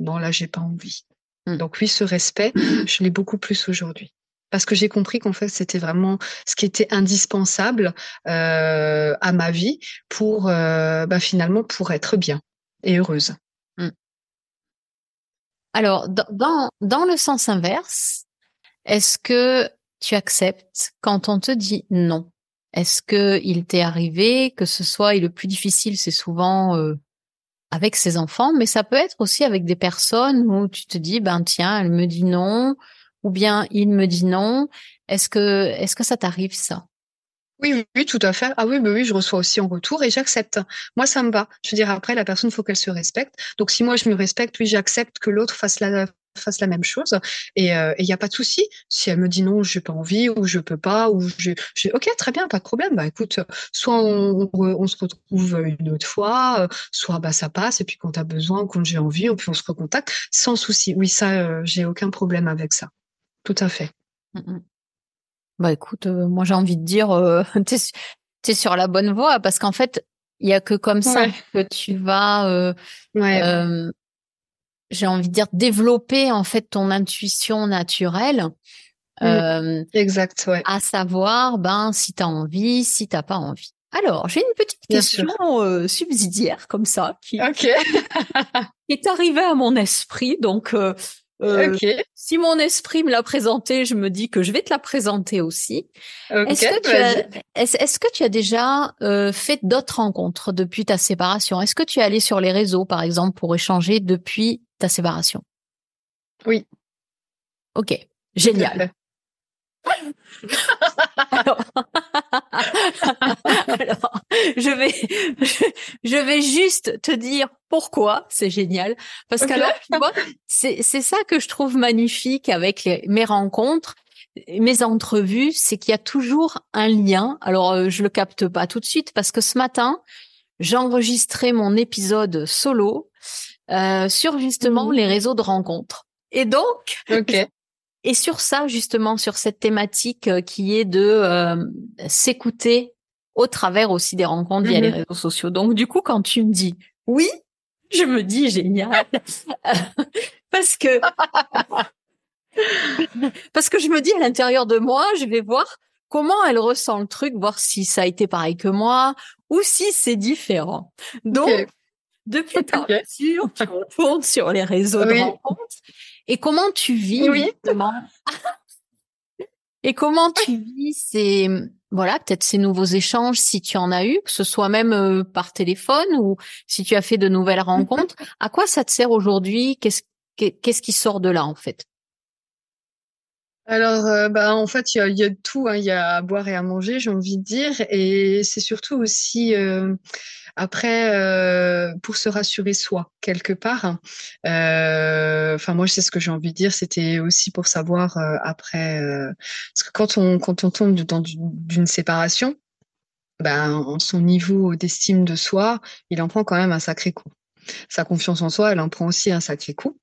non là j'ai pas envie. Mmh. Donc oui, ce respect, <clears throat> je l'ai beaucoup plus aujourd'hui parce que j'ai compris qu'en fait c'était vraiment ce qui était indispensable euh, à ma vie pour euh, bah, finalement pour être bien et heureuse. Mmh. Alors dans dans le sens inverse, est-ce que tu acceptes quand on te dit non? Est-ce que il t'est arrivé que ce soit et le plus difficile c'est souvent euh, avec ses enfants, mais ça peut être aussi avec des personnes où tu te dis ben tiens elle me dit non ou bien il me dit non. Est-ce que, est-ce que ça t'arrive ça? Oui, oui, tout à fait. Ah oui, oui, je reçois aussi en retour et j'accepte. Moi, ça me va. Je veux dire, après, la personne, faut qu'elle se respecte. Donc, si moi, je me respecte, oui, j'accepte que l'autre fasse la, même chose et il euh, n'y a pas de souci si elle me dit non j'ai pas envie ou je peux pas ou je, ok très bien pas de problème bah écoute soit on, on, se retrouve une autre fois euh, soit bah ça passe et puis quand tu as besoin quand j'ai envie puis on se recontacte sans souci oui ça euh, j'ai aucun problème avec ça tout à fait. Mmh, mmh. Bah écoute, euh, moi j'ai envie de dire, euh, <laughs> tu es, sur la bonne voie parce qu'en fait, il y a que comme ça que tu vas, euh, j'ai envie de dire, développer en fait ton intuition naturelle. Mmh. exact, ouais. À savoir, ben si tu as envie, si t'as pas envie. Alors, j'ai une petite question subsidiaire comme ça qui, qui est arrivée à mon esprit. Donc, euh, si mon esprit me l'a présenté, je me dis que je vais te la présenter aussi. est-ce que tu as, est-ce, que tu as déjà euh, fait d'autres rencontres depuis ta séparation? Est-ce que tu es allé sur les réseaux, par exemple, pour échanger depuis ta séparation? Oui. Ok, génial. <laughs> <laughs> Alors, <laughs> je vais, je, vais juste te dire pourquoi c'est génial. Parce que qu'alors, tu vois, c'est, c'est ça que je trouve magnifique avec les, mes rencontres, mes entrevues, c'est qu'il y a toujours un lien. Alors, euh, je le capte pas tout de suite parce que ce matin, j'ai enregistré mon épisode solo euh, sur justement mmh les réseaux de rencontres. Et donc, okay. Et sur ça justement, sur cette thématique euh, qui est de euh, s'écouter au travers aussi des rencontres via les mmh réseaux sociaux. Donc du coup, quand tu me dis oui, je me dis génial <laughs> parce que <laughs> parce que je me dis à l'intérieur de moi, je vais voir comment elle ressent le truc, voir si ça a été pareil que moi ou si c'est différent. Donc, depuis ta <laughs> okay. tu retournes sur les réseaux de rencontres. Et comment tu vis oui. <laughs> Et comment tu vis ces voilà peut-être ces nouveaux échanges si tu en as eu, que ce soit même euh, par téléphone ou si tu as fait de nouvelles rencontres. à quoi ça te sert aujourd'hui? Qu'est-ce qu'est-ce qui sort de là en fait? Alors, euh, bah, en fait, il y a, y tout. Hein. Il y a à boire et à manger, j'ai envie de dire. Et c'est surtout aussi, euh, après, euh, pour se rassurer soi, quelque part. Hein. Enfin, moi, c'est ce que j'ai envie de dire. C'était aussi pour savoir, après... parce que quand on, quand on tombe dans d'une séparation, ben, son niveau d'estime de soi, il en prend quand même un sacré coup sa confiance en soi, elle en prend aussi un sacré coup.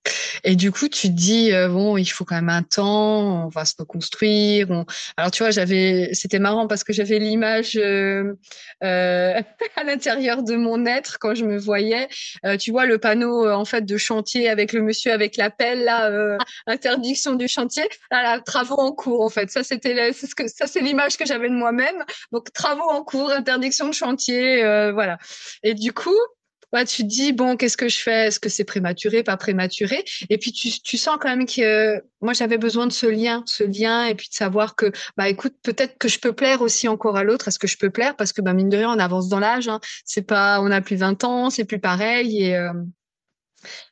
Et du coup, tu te dis euh, bon, il faut quand même un temps, on va se reconstruire. Alors tu vois, j'avais, c'était marrant parce que j'avais l'image euh, euh, <laughs> à l'intérieur de mon être quand je me voyais. tu vois le panneau en fait de chantier avec le monsieur avec la pelle là, interdiction du chantier. Là, travaux en cours en fait. Ça c'était, c'est ce que, ça c'est l'image que j'avais de moi-même. Donc travaux en cours, interdiction de chantier, voilà. Et du coup, tu te dis bon, qu'est-ce que je fais? Est-ce que c'est prématuré, pas prématuré? Et puis tu, tu sens quand même que moi j'avais besoin de ce lien, ce lien, et puis de savoir que bah écoute, peut-être que je peux plaire aussi encore à l'autre. Est-ce que je peux plaire? Parce que bah mine de rien, on avance dans l'âge. Hein. C'est pas, on a plus 20 ans, c'est plus pareil. Et euh,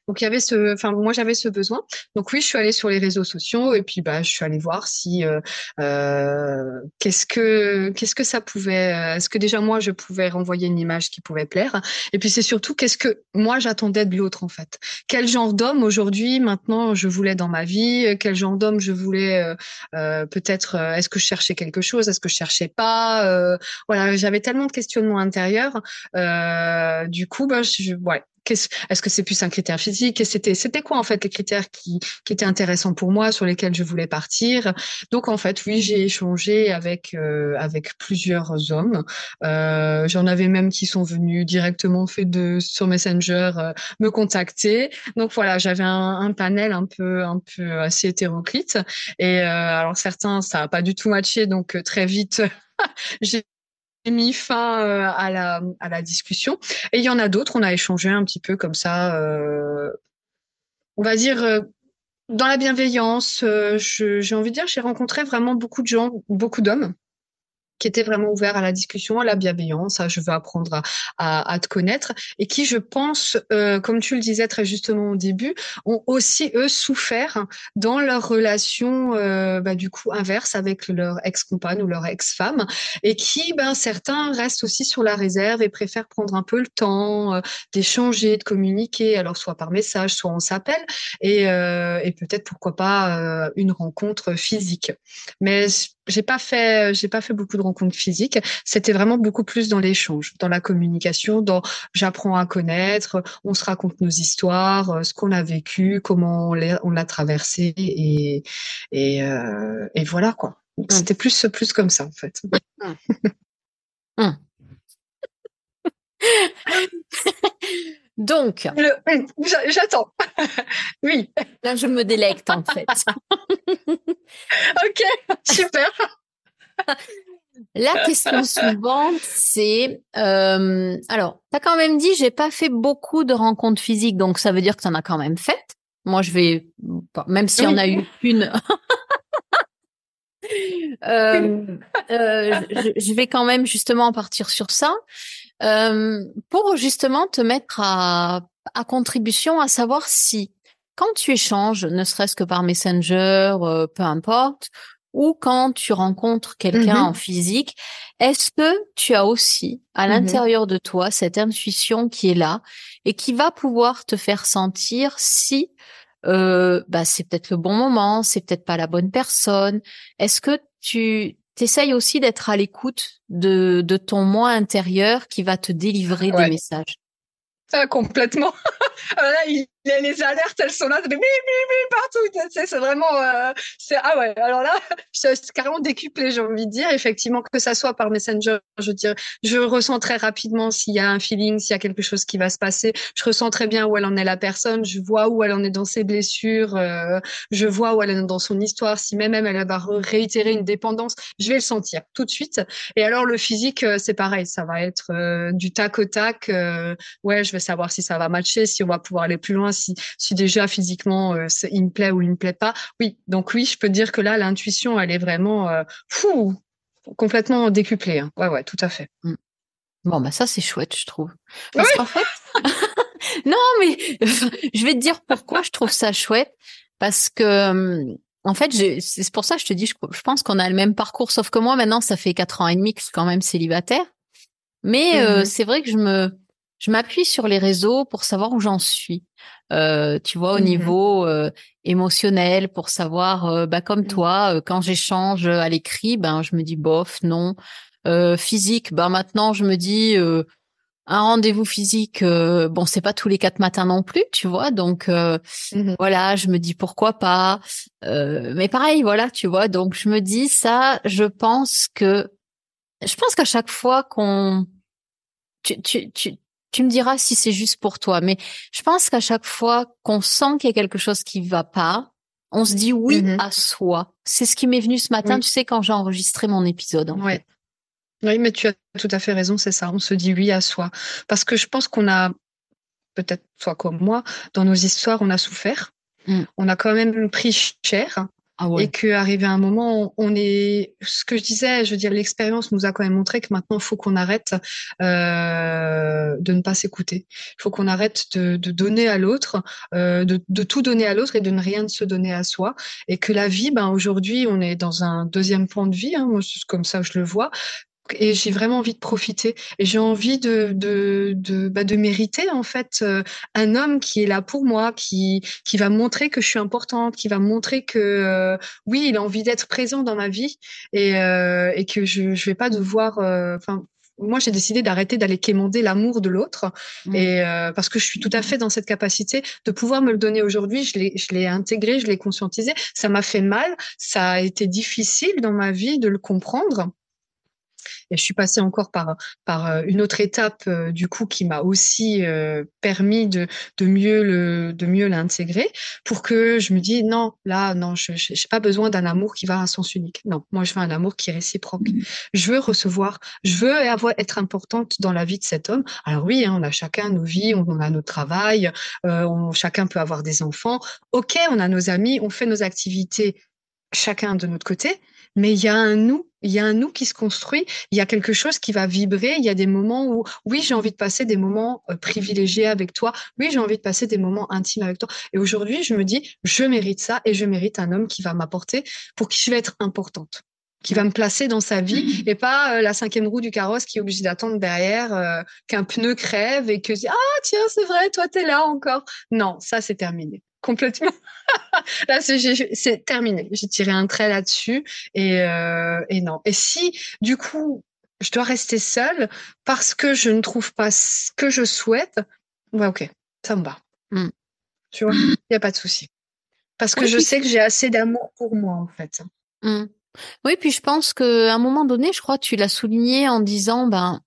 donc il y avait ce, enfin moi j'avais ce besoin. Donc oui, je suis allée sur les réseaux sociaux et puis bah je suis allée voir si euh, euh, qu'est-ce que qu'est-ce que ça pouvait, euh, est-ce que déjà moi je pouvais renvoyer une image qui pouvait plaire. Et puis c'est surtout qu'est-ce que moi j'attendais de l'autre en fait? Quel genre d'homme aujourd'hui maintenant je voulais dans ma vie, quel genre d'homme je voulais peut-être. est-ce que je cherchais quelque chose, est-ce que je cherchais pas? voilà, j'avais tellement de questionnements intérieurs. du coup, bah je, ouais, est-ce que c'est plus un critère physique? C'était c'était quoi en fait les critères qui, qui étaient intéressants pour moi, sur lesquels je voulais partir? Donc en fait, oui, j'ai échangé avec euh, avec plusieurs hommes. Euh, J'en avais même qui sont venus directement fait de sur Messenger euh, me contacter. Donc voilà, j'avais un, un, panel un peu un peu assez hétéroclite. Et euh, alors certains, ça a pas du tout matché, donc euh, très vite. <laughs> j'ai mis fin euh, à la, discussion. Et il y en a d'autres, on a échangé un petit peu comme ça, euh, on va dire, euh, dans la bienveillance. j'ai envie de dire, j'ai rencontré vraiment beaucoup de gens, beaucoup d'hommes qui était vraiment ouvert à la discussion, à la bienveillance, à je veux apprendre à, à, te connaître, et qui, je pense, euh, comme tu le disais très justement au début, ont aussi eux souffert dans leur relation, euh, bah, du coup inverse avec leur ex-compagne ou leur ex-femme, et qui, ben certains restent aussi sur la réserve et préfèrent prendre un peu le temps euh, d'échanger, de communiquer, alors soit par message, soit on s'appelle, et, euh, et peut-être pourquoi pas euh, une rencontre physique. Mais j'ai pas fait j'ai pas fait beaucoup de rencontres physiques c'était vraiment beaucoup plus dans l'échange dans la communication dans j'apprends à connaître on se raconte nos histoires euh, ce qu'on a vécu comment on l'a traversé et et, euh, et voilà quoi mmh. c'était plus plus comme ça en fait mmh. Mmh. <laughs> <laughs> Donc, j'attends. <laughs> oui. Là, je me délecte en fait. <laughs> ok, super. La question suivante, c'est euh, alors, tu as quand même dit j'ai pas fait beaucoup de rencontres physiques, donc ça veut dire que tu en as quand même fait. Moi, je vais, même s'il y en a eu une, <laughs> euh, euh, je, je, vais quand même justement partir sur ça. Euh, pour justement te mettre à, à, contribution à savoir si quand tu échanges, ne serait-ce que par Messenger, euh, peu importe, ou quand tu rencontres quelqu'un Mhm. en physique, est-ce que tu as aussi à Mhm. l'intérieur de toi cette intuition qui est là et qui va pouvoir te faire sentir si euh, bah, c'est peut-être le bon moment, c'est peut-être pas la bonne personne? Est-ce que tu t'essayes aussi d'être à l'écoute de, de ton moi intérieur qui va te délivrer Ouais. des messages Ah, complètement. <laughs> Ah, là, il, les, les alertes, elles sont là, bim partout. C'est vraiment, euh, c'est ah ouais. Alors là, <laughs> c'est carrément décuplé, j'ai envie de dire. Effectivement, que ça soit par Messenger, je dire, je ressens très rapidement s'il y a un feeling, s'il y a quelque chose qui va se passer. Je ressens très bien où elle en est la personne. Je vois où elle en est dans ses blessures. euh, je vois où elle en est dans son histoire. Si même elle, elle va réitérer une dépendance, je vais le sentir tout de suite. Et alors le physique, euh, c'est pareil. Ça va être euh, du tac au tac. ouais, je vais savoir si ça va matcher, si on va pouvoir aller plus loin, si, si déjà physiquement euh, il me plaît ou il me plaît pas. Oui, donc oui, je peux dire que là, l'intuition, elle est vraiment euh, fou, complètement décuplée. hein. Ouais, ouais, tout à fait. Bon, bah ça c'est chouette, je trouve. Parce qu'en fait, <laughs> non, mais je vais te dire pourquoi je trouve ça chouette. Parce que, hum, en fait, c'est pour ça que je te dis, je, je pense qu'on a le même parcours, sauf que moi maintenant, ça fait quatre ans et demi que je suis quand même célibataire. Mais euh, Mhm. c'est vrai que je me, je m'appuie sur les réseaux pour savoir où j'en suis. Euh, tu vois, au Mhm. niveau euh, émotionnel, pour savoir, euh, bah comme Mhm. toi, euh, quand j'échange à l'écrit, ben je me dis bof, non. Euh, physique, ben maintenant je me dis euh, un rendez-vous physique, euh, bon c'est pas tous les quatre matins non plus, tu vois, donc euh, Mhm. voilà, je me dis pourquoi pas. Euh, mais pareil, voilà, tu vois, donc je me dis ça, je pense que, je pense qu'à chaque fois qu'on, tu, tu, tu, tu me diras si c'est juste pour toi, mais je pense qu'à chaque fois qu'on sent qu'il y a quelque chose qui va pas, on se dit oui Mhm. à soi. C'est ce qui m'est venu ce matin, Oui. tu sais, quand j'ai enregistré mon épisode. En Ouais. fait. Oui, mais tu as tout à fait raison, c'est ça. On se dit oui à soi. Parce que je pense qu'on a, peut-être toi comme moi, dans nos histoires, on a souffert. Mm. On a quand même pris cher. Ah Et qu'arrivé à un moment, on est, ce que je disais, je veux dire, l'expérience nous a quand même montré que maintenant, il faut qu'on arrête euh, de ne pas s'écouter. Il faut qu'on arrête de, de donner à l'autre, euh, de, de tout donner à l'autre et de ne rien se donner à soi. Et que la vie, ben aujourd'hui, on est dans un deuxième point de vie. Hein, moi, c'est comme ça, je le vois. Et j'ai vraiment envie de profiter. Et j'ai envie de de de, bah, de mériter en fait euh, un homme qui est là pour moi, qui qui va montrer que je suis importante, qui va montrer que euh, oui, il a envie d'être présent dans ma vie et euh, et que je je vais pas devoir. euh, Enfin, moi, j'ai décidé d'arrêter d'aller quémander l'amour de l'autre Mm. et euh, parce que je suis tout à fait dans cette capacité de pouvoir me le donner aujourd'hui. Je l'ai je l'ai intégré, je l'ai conscientisé. Ça m'a fait mal, ça a été difficile dans ma vie de le comprendre. Et je suis passée encore par par euh, une autre étape euh, du coup qui m'a aussi euh, permis de de mieux le de mieux l'intégrer pour que je me dis non là non je j'ai pas besoin d'un amour qui va à sens unique. Non moi je veux un amour qui est réciproque. Je veux recevoir je veux avoir être importante dans la vie de cet homme. Alors oui hein, on a chacun nos vies on, on a notre travail euh, on, chacun peut avoir des enfants. Ok on a nos amis on fait nos activités chacun de notre côté mais il y a un nous il y a un nous qui se construit il y a quelque chose qui va vibrer. Il y a des moments où, oui, j'ai envie de passer des moments euh, privilégiés avec toi. Oui, j'ai envie de passer des moments intimes avec toi. Et aujourd'hui, je me dis, je mérite ça et je mérite un homme qui va m'apporter pour qui je vais être importante qui va me placer dans sa vie et pas euh, la cinquième roue du carrosse qui est obligée d'attendre derrière euh, qu'un pneu crève et que ah tiens c'est vrai toi t'es là encore non ça c'est terminé complètement. <laughs> Là c'est terminé. J'ai tiré un trait là-dessus et euh, et non. Et si du coup je dois rester seule parce que je ne trouve pas ce que je souhaite ouais ok ça me va. Mm. tu vois il y a pas de souci. Parce que Oui, je puis- sais que j'ai assez d'amour pour moi en fait. Mm. Oui, puis je pense que à un moment donné, je crois que tu l'as souligné en disant, ben,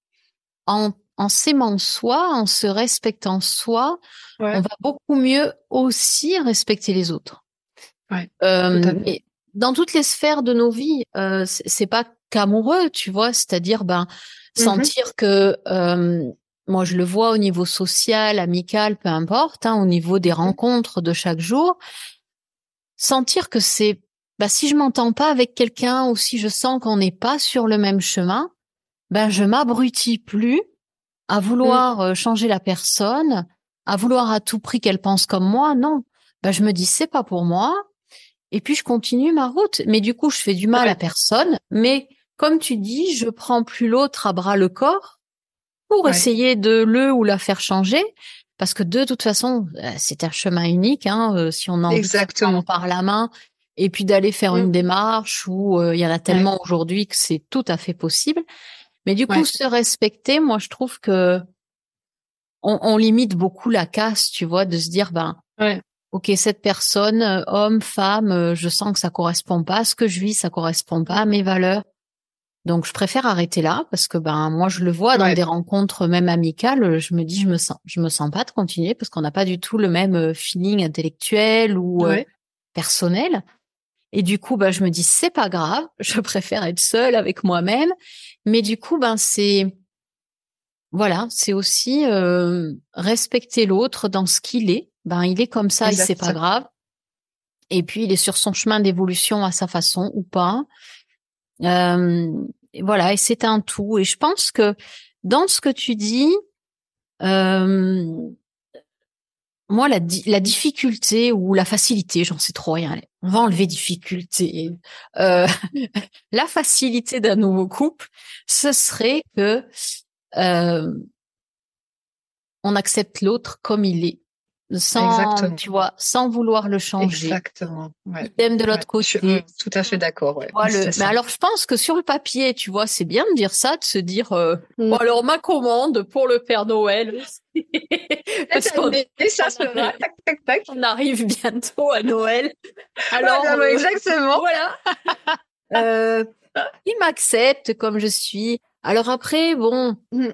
en, en s'aimant soi, en se respectant soi, ouais on va beaucoup mieux aussi respecter les autres. Ouais, Euh, et dans toutes les sphères de nos vies, euh, c'est pas qu'amoureux, tu vois, c'est-à-dire ben Mhm. sentir que euh, moi je le vois au niveau social, amical, peu importe, hein, au niveau des rencontres de chaque jour, sentir que c'est bah si je m'entends pas avec quelqu'un ou si je sens qu'on n'est pas sur le même chemin, ben je m'abrutis plus à vouloir euh, changer la personne, à vouloir à tout prix qu'elle pense comme moi. Non, ben je me dis c'est pas pour moi. et puis je continue ma route. Mais du coup, je fais du mal à personne. Mais comme tu dis, je prends plus l'autre à bras le corps pour essayer de le ou la faire changer. Parce que de toute façon, euh, c'est un chemin unique. Hein, euh, si on en Exactement. par la main et puis d'aller faire une mmh. démarche où euh, il y en a tellement aujourd'hui que c'est tout à fait possible. Mais du coup, se respecter, moi, je trouve que on, on, limite beaucoup la casse, tu vois, de se dire, ben, ok, cette personne, homme, femme, je sens que ça correspond pas à ce que je vis, ça correspond pas à mes valeurs. Donc je préfère arrêter là parce que ben moi je le vois dans des rencontres même amicales, je me dis je me sens je me sens pas de continuer parce qu'on n'a pas du tout le même euh, feeling intellectuel ou euh, personnel. Et du coup ben je me dis c'est pas grave, <laughs> je préfère être seule avec moi-même. Mais du coup ben c'est voilà, c'est aussi euh, respecter l'autre dans ce qu'il est. Ben il est comme ça, et c'est pas grave. Et puis il est sur son chemin d'évolution à sa façon ou pas. Euh, voilà, et c'est un tout. Et je pense que dans ce que tu dis, euh, moi, la, difficulté ou la facilité, j'en sais trop rien. On va enlever difficulté. Euh, <laughs> la facilité d'un nouveau couple, ce serait que euh, on accepte l'autre comme il est sans tu vois sans vouloir le changer. Exactement ouais. de l'autre côté. euh, tout à fait d'accord ouais. mais alors je pense que sur le papier tu vois c'est bien de dire ça de se dire euh, mm. bon, alors ma commande pour le Père Noël. <laughs> Parce qu'on ça <laughs> on arrive bientôt à Noël. Alors exactement. voilà. Euh, <laughs> il m'accepte comme je suis. Alors après bon mm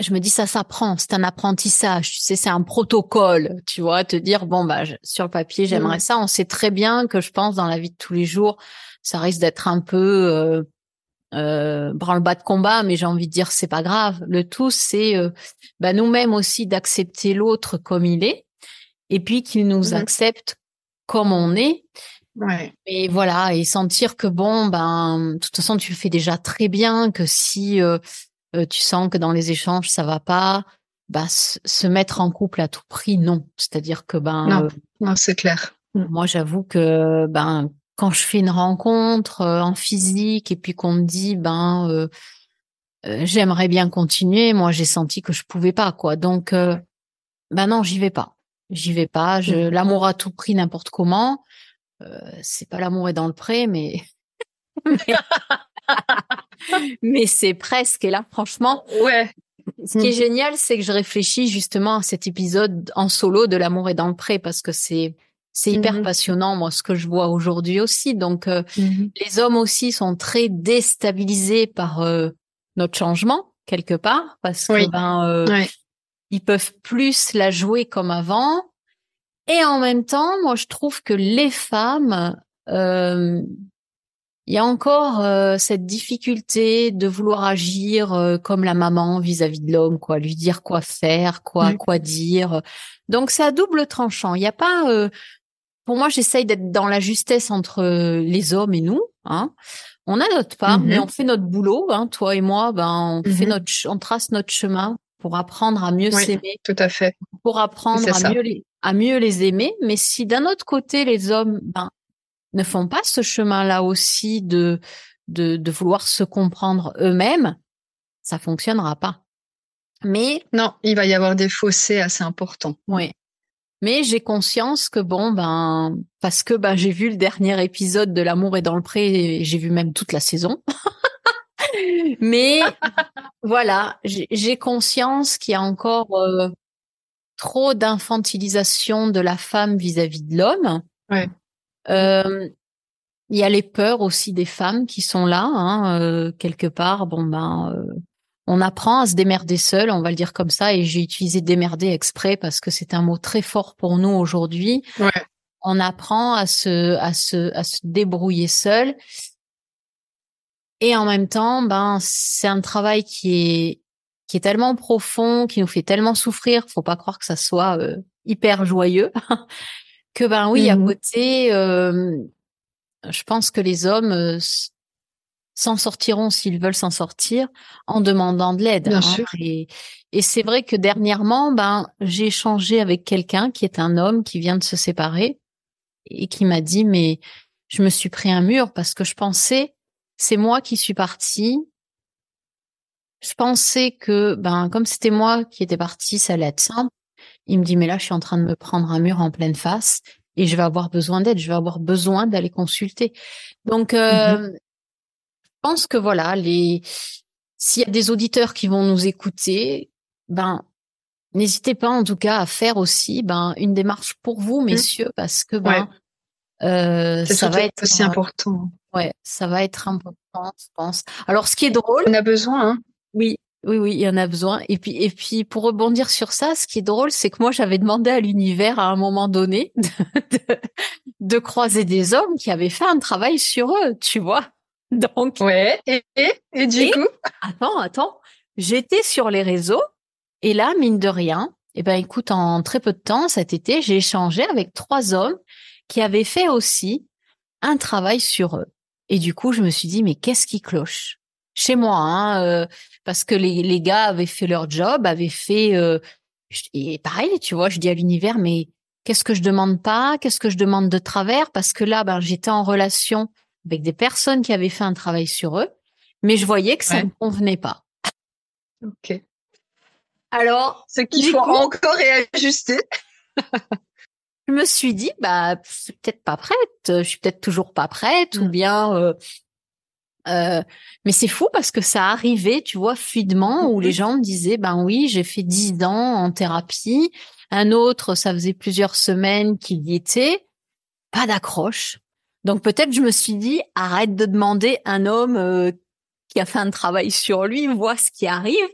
je me dis ça s'apprend, c'est un apprentissage, tu sais, c'est un protocole, tu vois, te dire bon bah sur le papier j'aimerais mmh. ça, on sait très bien que je pense dans la vie de tous les jours ça risque d'être un peu euh, euh, branle-bas de combat, mais j'ai envie de dire c'est pas grave. Le tout c'est euh, bah, nous-mêmes aussi d'accepter l'autre comme il est, et puis qu'il nous mmh. accepte comme on est. Ouais. Et voilà, et sentir que bon ben de toute façon tu le fais déjà très bien, que si euh, euh, tu sens que dans les échanges ça va pas, bah se mettre en couple à tout prix, non. C'est-à-dire que ben non, euh, non c'est clair. Mm. Moi, j'avoue que ben quand je fais une rencontre euh, en physique et puis qu'on me dit ben j'aimerais bien continuer, moi j'ai senti que je pouvais pas quoi. Donc ben non, j'y vais pas. J'y vais pas. Je, mm. L'amour à tout prix, n'importe comment. c'est pas l'amour est dans le pré, mais <laughs> mais <laughs> c'est presque. Et là, franchement, ouais. Ce qui est génial, c'est que je réfléchis justement à cet épisode en solo de l'amour est dans le pré parce que c'est c'est hyper mm-hmm. passionnant, moi, ce que je vois aujourd'hui aussi. Donc, euh, mm-hmm. les hommes aussi sont très déstabilisés par euh, notre changement quelque part parce que ben euh, ils peuvent plus la jouer comme avant. Et en même temps, moi, je trouve que les femmes il y a encore euh, cette difficulté de vouloir agir euh, comme la maman vis-à-vis de l'homme, quoi, lui dire quoi faire, quoi, quoi dire. Donc c'est à double tranchant. Il n'y a pas, euh, pour moi, j'essaye d'être dans la justesse entre les hommes et nous. Hein. On a notre part, mais mm-hmm. on fait notre boulot. Hein, toi et moi, ben on fait mm-hmm. notre, on trace notre chemin pour apprendre à mieux s'aimer. Tout à fait. Pour apprendre à mieux les, à mieux les aimer. Mais si d'un autre côté les hommes, ben ne font pas ce chemin-là aussi de, de, de vouloir se comprendre eux-mêmes, ça fonctionnera pas. Mais non, il va y avoir des fossés assez importants. Oui. Mais j'ai conscience que bon ben parce que ben j'ai vu le dernier épisode de L'amour est dans le pré, j'ai vu même toute la saison. <laughs> Mais <laughs> voilà, j'ai conscience qu'il y a encore euh, trop d'infantilisation de la femme vis-à-vis de l'homme. Ouais. Euh, il y a les peurs aussi des femmes qui sont là, hein, euh, quelque part. Bon ben, euh, on apprend à se démerder seul, on va le dire comme ça. Et j'ai utilisé démerder exprès parce que c'est un mot très fort pour nous aujourd'hui. Ouais. On apprend à se, à se, à se débrouiller seul. Et en même temps, ben, c'est un travail qui est, qui est tellement profond, qui nous fait tellement souffrir. Faut pas croire que ça soit hyper joyeux. <laughs> que ben oui, à mmh côté, euh, je pense que les hommes euh, s'en sortiront s'ils veulent s'en sortir en demandant de l'aide. Bien hein, sûr. Et, et c'est vrai que dernièrement, ben j'ai échangé avec quelqu'un qui est un homme qui vient de se séparer et qui m'a dit mais je me suis pris un mur parce que je pensais c'est moi qui suis partie. Je pensais que ben comme c'était moi qui étais partie, ça allait être simple. Il me dit mais là je suis en train de me prendre un mur en pleine face et je vais avoir besoin d'aide, je vais avoir besoin d'aller consulter. Donc euh, mmh je pense que voilà les s'il y a des auditeurs qui vont nous écouter, ben n'hésitez pas en tout cas à faire aussi ben une démarche pour vous mmh. messieurs parce que ben euh, ça va être aussi important. Ouais, ça va être important, je pense. Alors, ce qui est drôle. On a besoin, hein. Oui, oui, oui, il y en a besoin. Et puis, et puis, pour rebondir sur ça, ce qui est drôle, c'est que moi, j'avais demandé à l'univers à un moment donné <laughs> de, de, croiser des hommes qui avaient fait un travail sur eux, tu vois. Donc. Ouais. Et, et, du coup. Attends, attends. J'étais sur les réseaux et là, mine de rien, eh ben, écoute, en très peu de temps, cet été, j'ai échangé avec trois hommes qui avaient fait aussi un travail sur eux. Et du coup, je me suis dit, mais qu'est-ce qui cloche? Chez moi hein, euh, Parce que les, les gars avaient fait leur job, avaient fait... Euh, et pareil, tu vois, je dis à l'univers, mais qu'est-ce que je demande pas Qu'est-ce que je demande de travers? Parce que là, ben, j'étais en relation avec des personnes qui avaient fait un travail sur eux, mais je voyais que ça ne convenait pas. Ok. Alors, ce qu'il faut encore réajuster. <laughs> je me suis dit bah c'est peut-être pas prête, je suis peut-être toujours pas prête ou mmh. bien euh, euh, mais c'est fou parce que ça arrivait, tu vois, fluidement où les mmh. gens me disaient ben oui, j'ai fait dix ans en thérapie, un autre ça faisait plusieurs semaines qu'il y était, pas d'accroche. Donc peut-être je me suis dit arrête de demander un homme euh, qui a fait un travail sur lui, vois ce qui arrive.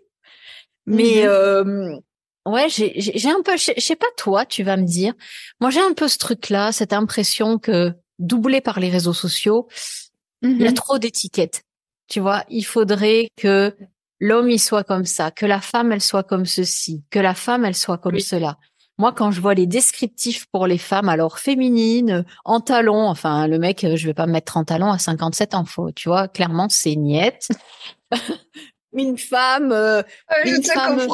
Mais mmh Ouais, j'ai un peu, je sais pas toi, tu vas me dire. Moi, j'ai un peu ce truc-là, cette impression que doublé par les réseaux sociaux, il y a mmh trop d'étiquettes. Tu vois, il faudrait que l'homme il soit comme ça, que la femme elle soit comme ceci, que la femme elle soit comme cela. Moi, quand je vois les descriptifs pour les femmes, alors féminines, en talons, enfin le mec, je vais pas me mettre en talons à 57 ans, faut, tu vois, clairement c'est niette. <laughs> une femme, euh, une femme,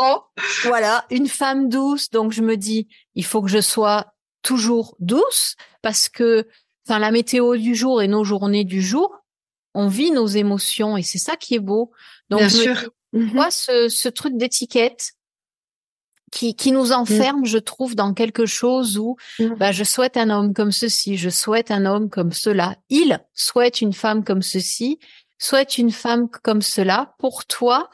voilà, une femme douce. Donc je me dis, il faut que je sois toujours douce parce que, enfin, la météo du jour et nos journées du jour, on vit nos émotions et c'est ça qui est beau. Donc Bien sûr. Moi, mm-hmm. ce, ce truc d'étiquette qui, qui nous enferme, mm. je trouve, dans quelque chose où mm. bah, je souhaite un homme comme ceci, je souhaite un homme comme cela, il souhaite une femme comme ceci, soit une femme comme cela, pour toi,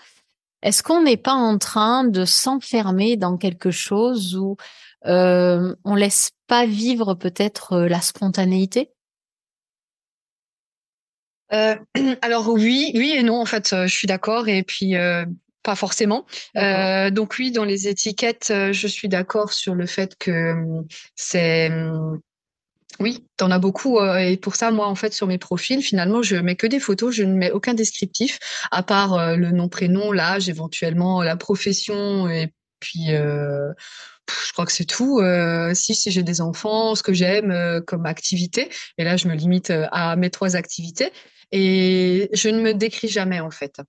est-ce qu'on n'est pas en train de s'enfermer dans quelque chose où euh, on laisse pas vivre peut-être euh, la spontanéité? Euh, <clears throat> Alors oui, oui et non. En fait, je suis d'accord. Et puis pas forcément. donc oui, dans les étiquettes, je suis d'accord sur le fait que c'est oui, t'en as beaucoup. Euh, et pour ça, moi, en fait, sur mes profils, finalement, je mets que des photos. Je ne mets aucun descriptif, à part euh, le nom, prénom, l'âge, éventuellement la profession, et puis euh, je crois que c'est tout. si si j'ai des enfants, ce que j'aime comme activité, et là, je me limite à mes trois activités. Et je ne me décris jamais, en fait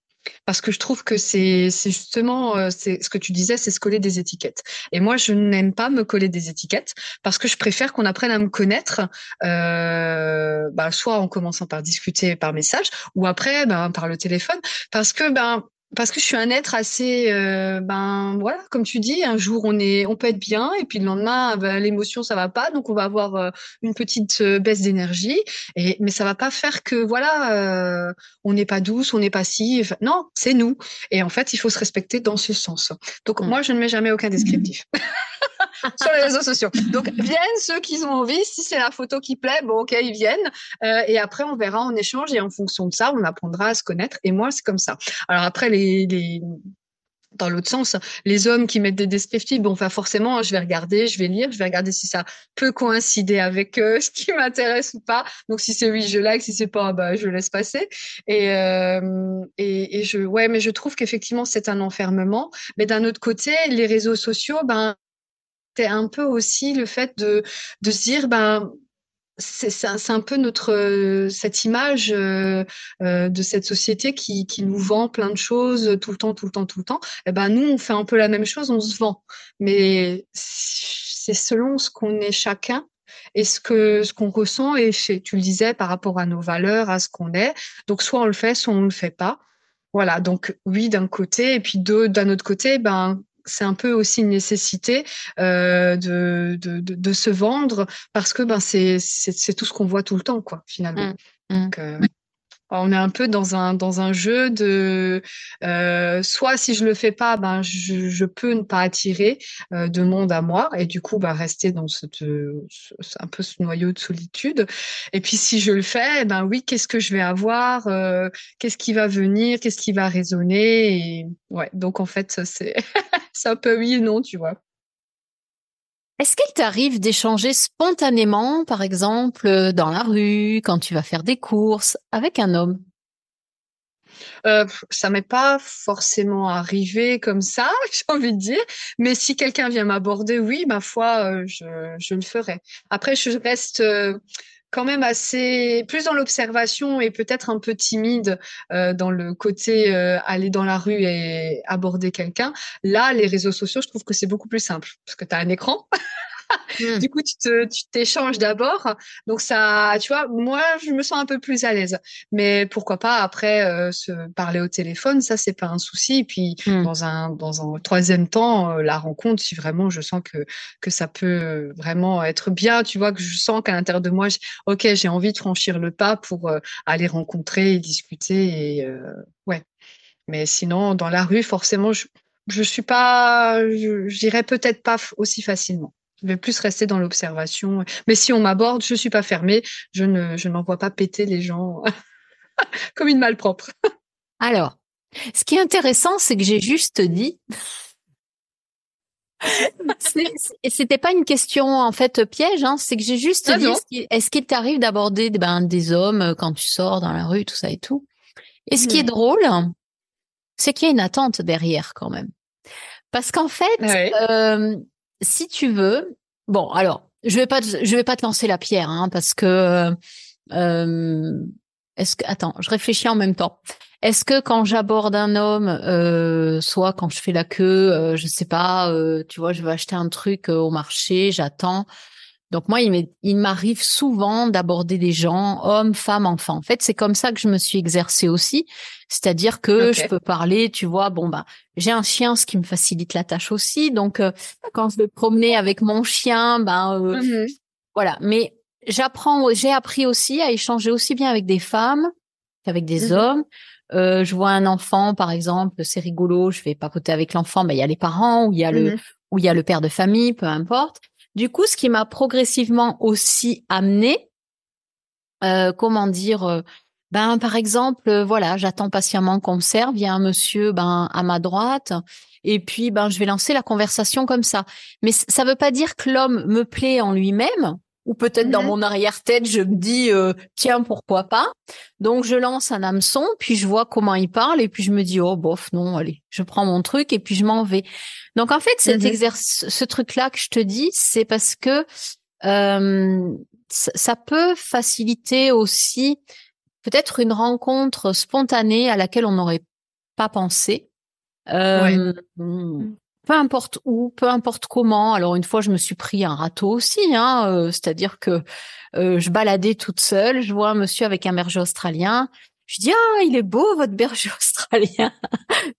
parce que je trouve que c'est justement euh, ce que tu disais, c'est se coller des étiquettes. Et moi, je n'aime pas me coller des étiquettes parce que je préfère qu'on apprenne à me connaître, euh, bah, soit en commençant par discuter par message ou après ben, par le téléphone, parce que ben parce que je suis un être assez, euh, ben voilà, comme tu dis, un jour on est, on peut être bien, et puis le lendemain, ben, l'émotion ça va pas, donc on va avoir euh, une petite euh, baisse d'énergie, et mais ça va pas faire que voilà, on n'est pas douce, on n'est pas si, non, c'est nous, et en fait il faut se respecter dans ce sens. Donc mm. moi je ne mets jamais aucun descriptif. <laughs> sur les réseaux sociaux. Donc viennent ceux qui ont envie. Si c'est la photo qui plaît, bon ok ils viennent. Euh, et après on verra en échange et en fonction de ça on apprendra à se connaître. Et moi c'est comme ça. Alors après les, les dans l'autre sens, les hommes qui mettent des descriptifs, bon, enfin forcément, je vais regarder, je vais lire, je vais regarder si ça peut coïncider avec <laughs> ce qui m'intéresse ou pas. Donc si c'est oui, je like, si c'est pas, bah je laisse passer. Et, euh, et, et je, ouais, mais je trouve qu'effectivement c'est un enfermement. Mais d'un autre côté, les réseaux sociaux, ben c'est un peu aussi le fait de, de se dire, ben, c'est un, peu notre euh, cette image euh, euh, de cette société qui, qui nous vend plein de choses tout le temps, tout le temps, tout le temps. Et eh ben nous, on fait un peu la même chose, on se vend, mais c'est selon ce qu'on est chacun et ce que ce qu'on ressent et tu le disais par rapport à nos valeurs, à ce qu'on est. Donc soit on le fait, soit on le fait pas. Voilà, donc oui d'un côté et puis d'un autre côté, ben c'est un peu aussi une nécessité euh, de, de, de, se vendre parce que ben c'est c'est tout ce qu'on voit tout le temps quoi finalement. Mmh. Donc, euh, on est un peu dans un jeu de euh, soit si je le fais pas, ben je, peux ne pas attirer euh, de monde à moi et du coup bah rester dans ce, un peu ce noyau de solitude. Et puis si je le fais, ben oui, qu'est-ce que je vais avoir, euh, qu'est-ce qui va venir, qu'est-ce qui va résonner. Donc en fait c'est c'est un peu oui et non, tu vois. Est-ce qu'il t'arrive d'échanger spontanément, par exemple, dans la rue, quand tu vas faire des courses, avec un homme? Euh, ça m'est pas forcément arrivé comme ça, <laughs> j'ai envie de dire. Mais si quelqu'un vient m'aborder, oui, ma foi, euh, je, je, le ferai. Après, je reste euh, quand même assez plus dans l'observation et peut-être un peu timide euh, dans le côté euh, aller dans la rue et aborder quelqu'un. Là, les réseaux sociaux, je trouve que c'est beaucoup plus simple parce que tu as un écran. <laughs> Mmh. Du coup, tu te, tu t'échanges d'abord. Donc ça, tu vois, moi, je me sens un peu plus à l'aise. Mais pourquoi pas après euh, se parler au téléphone, ça c'est pas un souci. Et puis mmh. dans un dans un troisième temps, euh, la rencontre, si vraiment je sens que que ça peut vraiment être bien, tu vois, que je sens qu'à l'intérieur de moi, ok, j'ai envie de franchir le pas pour euh, aller rencontrer et discuter et ouais. Mais sinon, dans la rue, forcément, je je suis pas, j'irai peut-être pas aussi facilement. Je vais plus rester dans l'observation. Mais si on m'aborde, je suis pas fermée. Je ne, je n'envoie pas péter les gens <laughs> comme une malpropre. Alors, ce qui est intéressant, c'est que j'ai juste dit. <laughs> C'était pas une question en fait piège, hein. c'est que j'ai juste ah dit est-ce qu'il t'arrive d'aborder ben, des hommes euh, quand tu sors dans la rue, tout ça et tout. Et ce qui est drôle, c'est qu'il y a une attente derrière quand même, parce qu'en fait, euh, si tu veux, bon, alors, je vais pas, je vais pas te lancer la pierre, hein, parce que, euh, est-ce que, attends, je réfléchis en même temps. Est-ce que quand j'aborde un homme, euh, soit quand je fais la queue, euh, je sais pas, euh, tu vois, je veux acheter un truc au marché, j'attends, donc moi, il m'arrive souvent d'aborder des gens, hommes, femmes, enfants. En fait, c'est comme ça que je me suis exercée aussi. C'est-à-dire que je peux parler, tu vois, bon bah j'ai un chien, ce qui me facilite la tâche aussi. Donc euh, quand je vais promener avec mon chien, ben euh, mmh voilà. Mais j'apprends, j'ai appris aussi à échanger aussi bien avec des femmes qu'avec des mmh hommes. Euh, je vois un enfant, par exemple, c'est rigolo, je vais papoter avec l'enfant, mais il y a les parents ou il y a le mmh ou il y a le père de famille, peu importe. Du coup, ce qui m'a progressivement aussi amené, euh, comment dire, euh, ben par exemple, euh, voilà, j'attends patiemment qu'on me serve. Il y a un monsieur ben à ma droite, et puis ben je vais lancer la conversation comme ça. Mais ça ne veut pas dire que l'homme me plaît en lui-même ou peut-être dans mon arrière-tête, je me dis euh, tiens pourquoi pas. Donc je lance un hameçon, puis je vois comment il parle et puis je me dis oh bof non allez, je prends mon truc et puis je m'en vais. Donc en fait cet mmh exercice, ce truc-là que je te dis, c'est parce que euh, ça peut faciliter aussi peut-être une rencontre spontanée à laquelle on n'aurait pas pensé. Euh, mmh peu importe où, peu importe comment. Alors une fois, je me suis pris un râteau aussi, hein, euh, c'est-à-dire que euh, je baladais toute seule, je vois un monsieur avec un berger australien. Je dis ah il est beau votre berger <laughs> australien.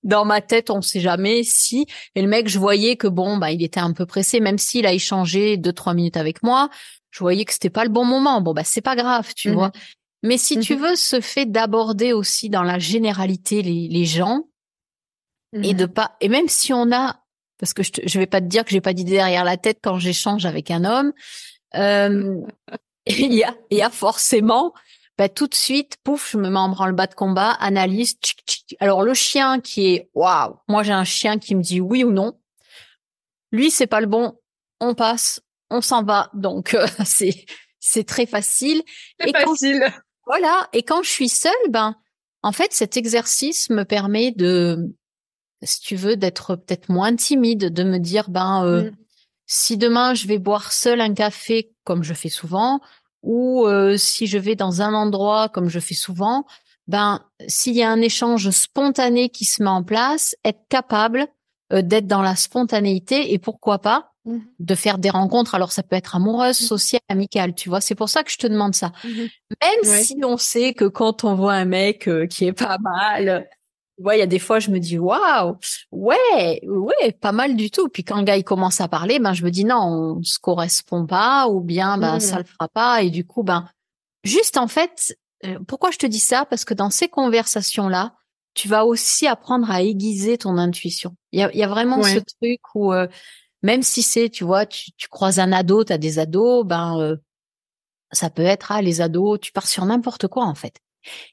Dans ma tête on ne sait jamais si. Et le mec je voyais que bon bah il était un peu pressé même s'il a échangé deux trois minutes avec moi. Je voyais que c'était pas le bon moment. Bon bah c'est pas grave tu mmh vois. Mais si tu mmh veux ce fait d'aborder aussi dans la généralité les, les gens et de pas et même si on a parce que je, je vais pas te dire que j'ai pas d'idée derrière la tête quand j'échange avec un homme. Euh, <laughs> il y a, il y a forcément, bah, tout de suite, pouf, je me mets en branle-bas de combat, analyse. Alors le chien qui est, waouh, moi j'ai un chien qui me dit oui ou non. Lui c'est pas le bon, on passe, on s'en va. Donc euh, <laughs> c'est c'est très facile. C'est facile. voilà. Et quand je suis seule, ben en fait cet exercice me permet de si tu veux, d'être peut-être moins timide, de me dire, ben, euh, mmh. si demain je vais boire seul un café, comme je fais souvent, ou euh, si je vais dans un endroit, comme je fais souvent, ben, s'il y a un échange spontané qui se met en place, être capable euh, d'être dans la spontanéité et pourquoi pas mmh. de faire des rencontres. Alors, ça peut être amoureuse, mmh. sociale, amicale, tu vois. C'est pour ça que je te demande ça. Même si on sait que quand on voit un mec qui est pas mal, tu vois, il y a des fois, je me dis, waouh, ouais, ouais, pas mal du tout. Puis quand le gars, il commence à parler, ben, je me dis, non, on se correspond pas, ou bien, ben, ça le fera pas. Et du coup, ben, juste, en fait, euh, pourquoi je te dis ça? Parce que dans ces conversations-là, tu vas aussi apprendre à aiguiser ton intuition. Il y a, y a, vraiment ce truc où euh, même si c'est, tu vois, tu, tu croises un ado, tu as des ados, ben euh, ça peut être ah les ados, tu pars sur n'importe quoi en fait.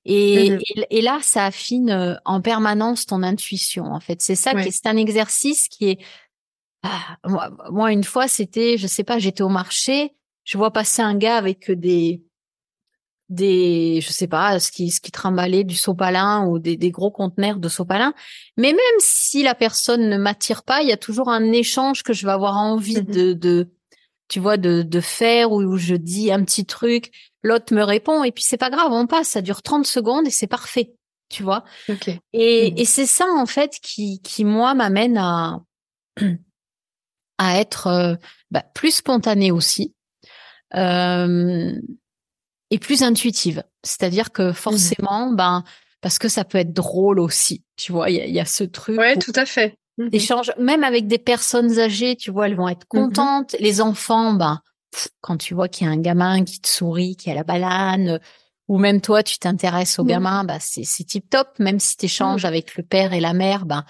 Et, mmh et, là, ça affine euh, en permanence ton intuition. En fait, c'est ça qui c'est un exercice qui est. Ah, moi, moi, une fois, c'était, je sais pas, j'étais au marché, je vois passer un gars avec des des, je sais pas, ce qui, ce qui trimballait du sopalin ou des, des gros conteneurs de sopalin. Mais même si la personne ne m'attire pas, il y a toujours un échange que je vais avoir envie mmh de, de, tu vois, de, de faire où je dis un petit truc, l'autre me répond et puis c'est pas grave, on passe, ça dure 30 secondes et c'est parfait, tu vois. Et, mmh et c'est ça en fait qui, qui moi m'amène à, à être euh, bah, plus spontané aussi. Euh, et plus intuitive. C'est-à-dire que mmh. forcément, ben, parce que ça peut être drôle aussi. Tu vois, il y, a, ce truc. Ouais, tout à fait. Mmh Échange, même avec des personnes âgées, tu vois, elles vont être mmh contentes. Les enfants, ben, quand tu vois qu'il y a un gamin qui te sourit, qui a la banane, ou même toi, tu t'intéresses au gamin, ben, c'est, c'est tip top. Même si tu échanges avec le père et la mère, ben,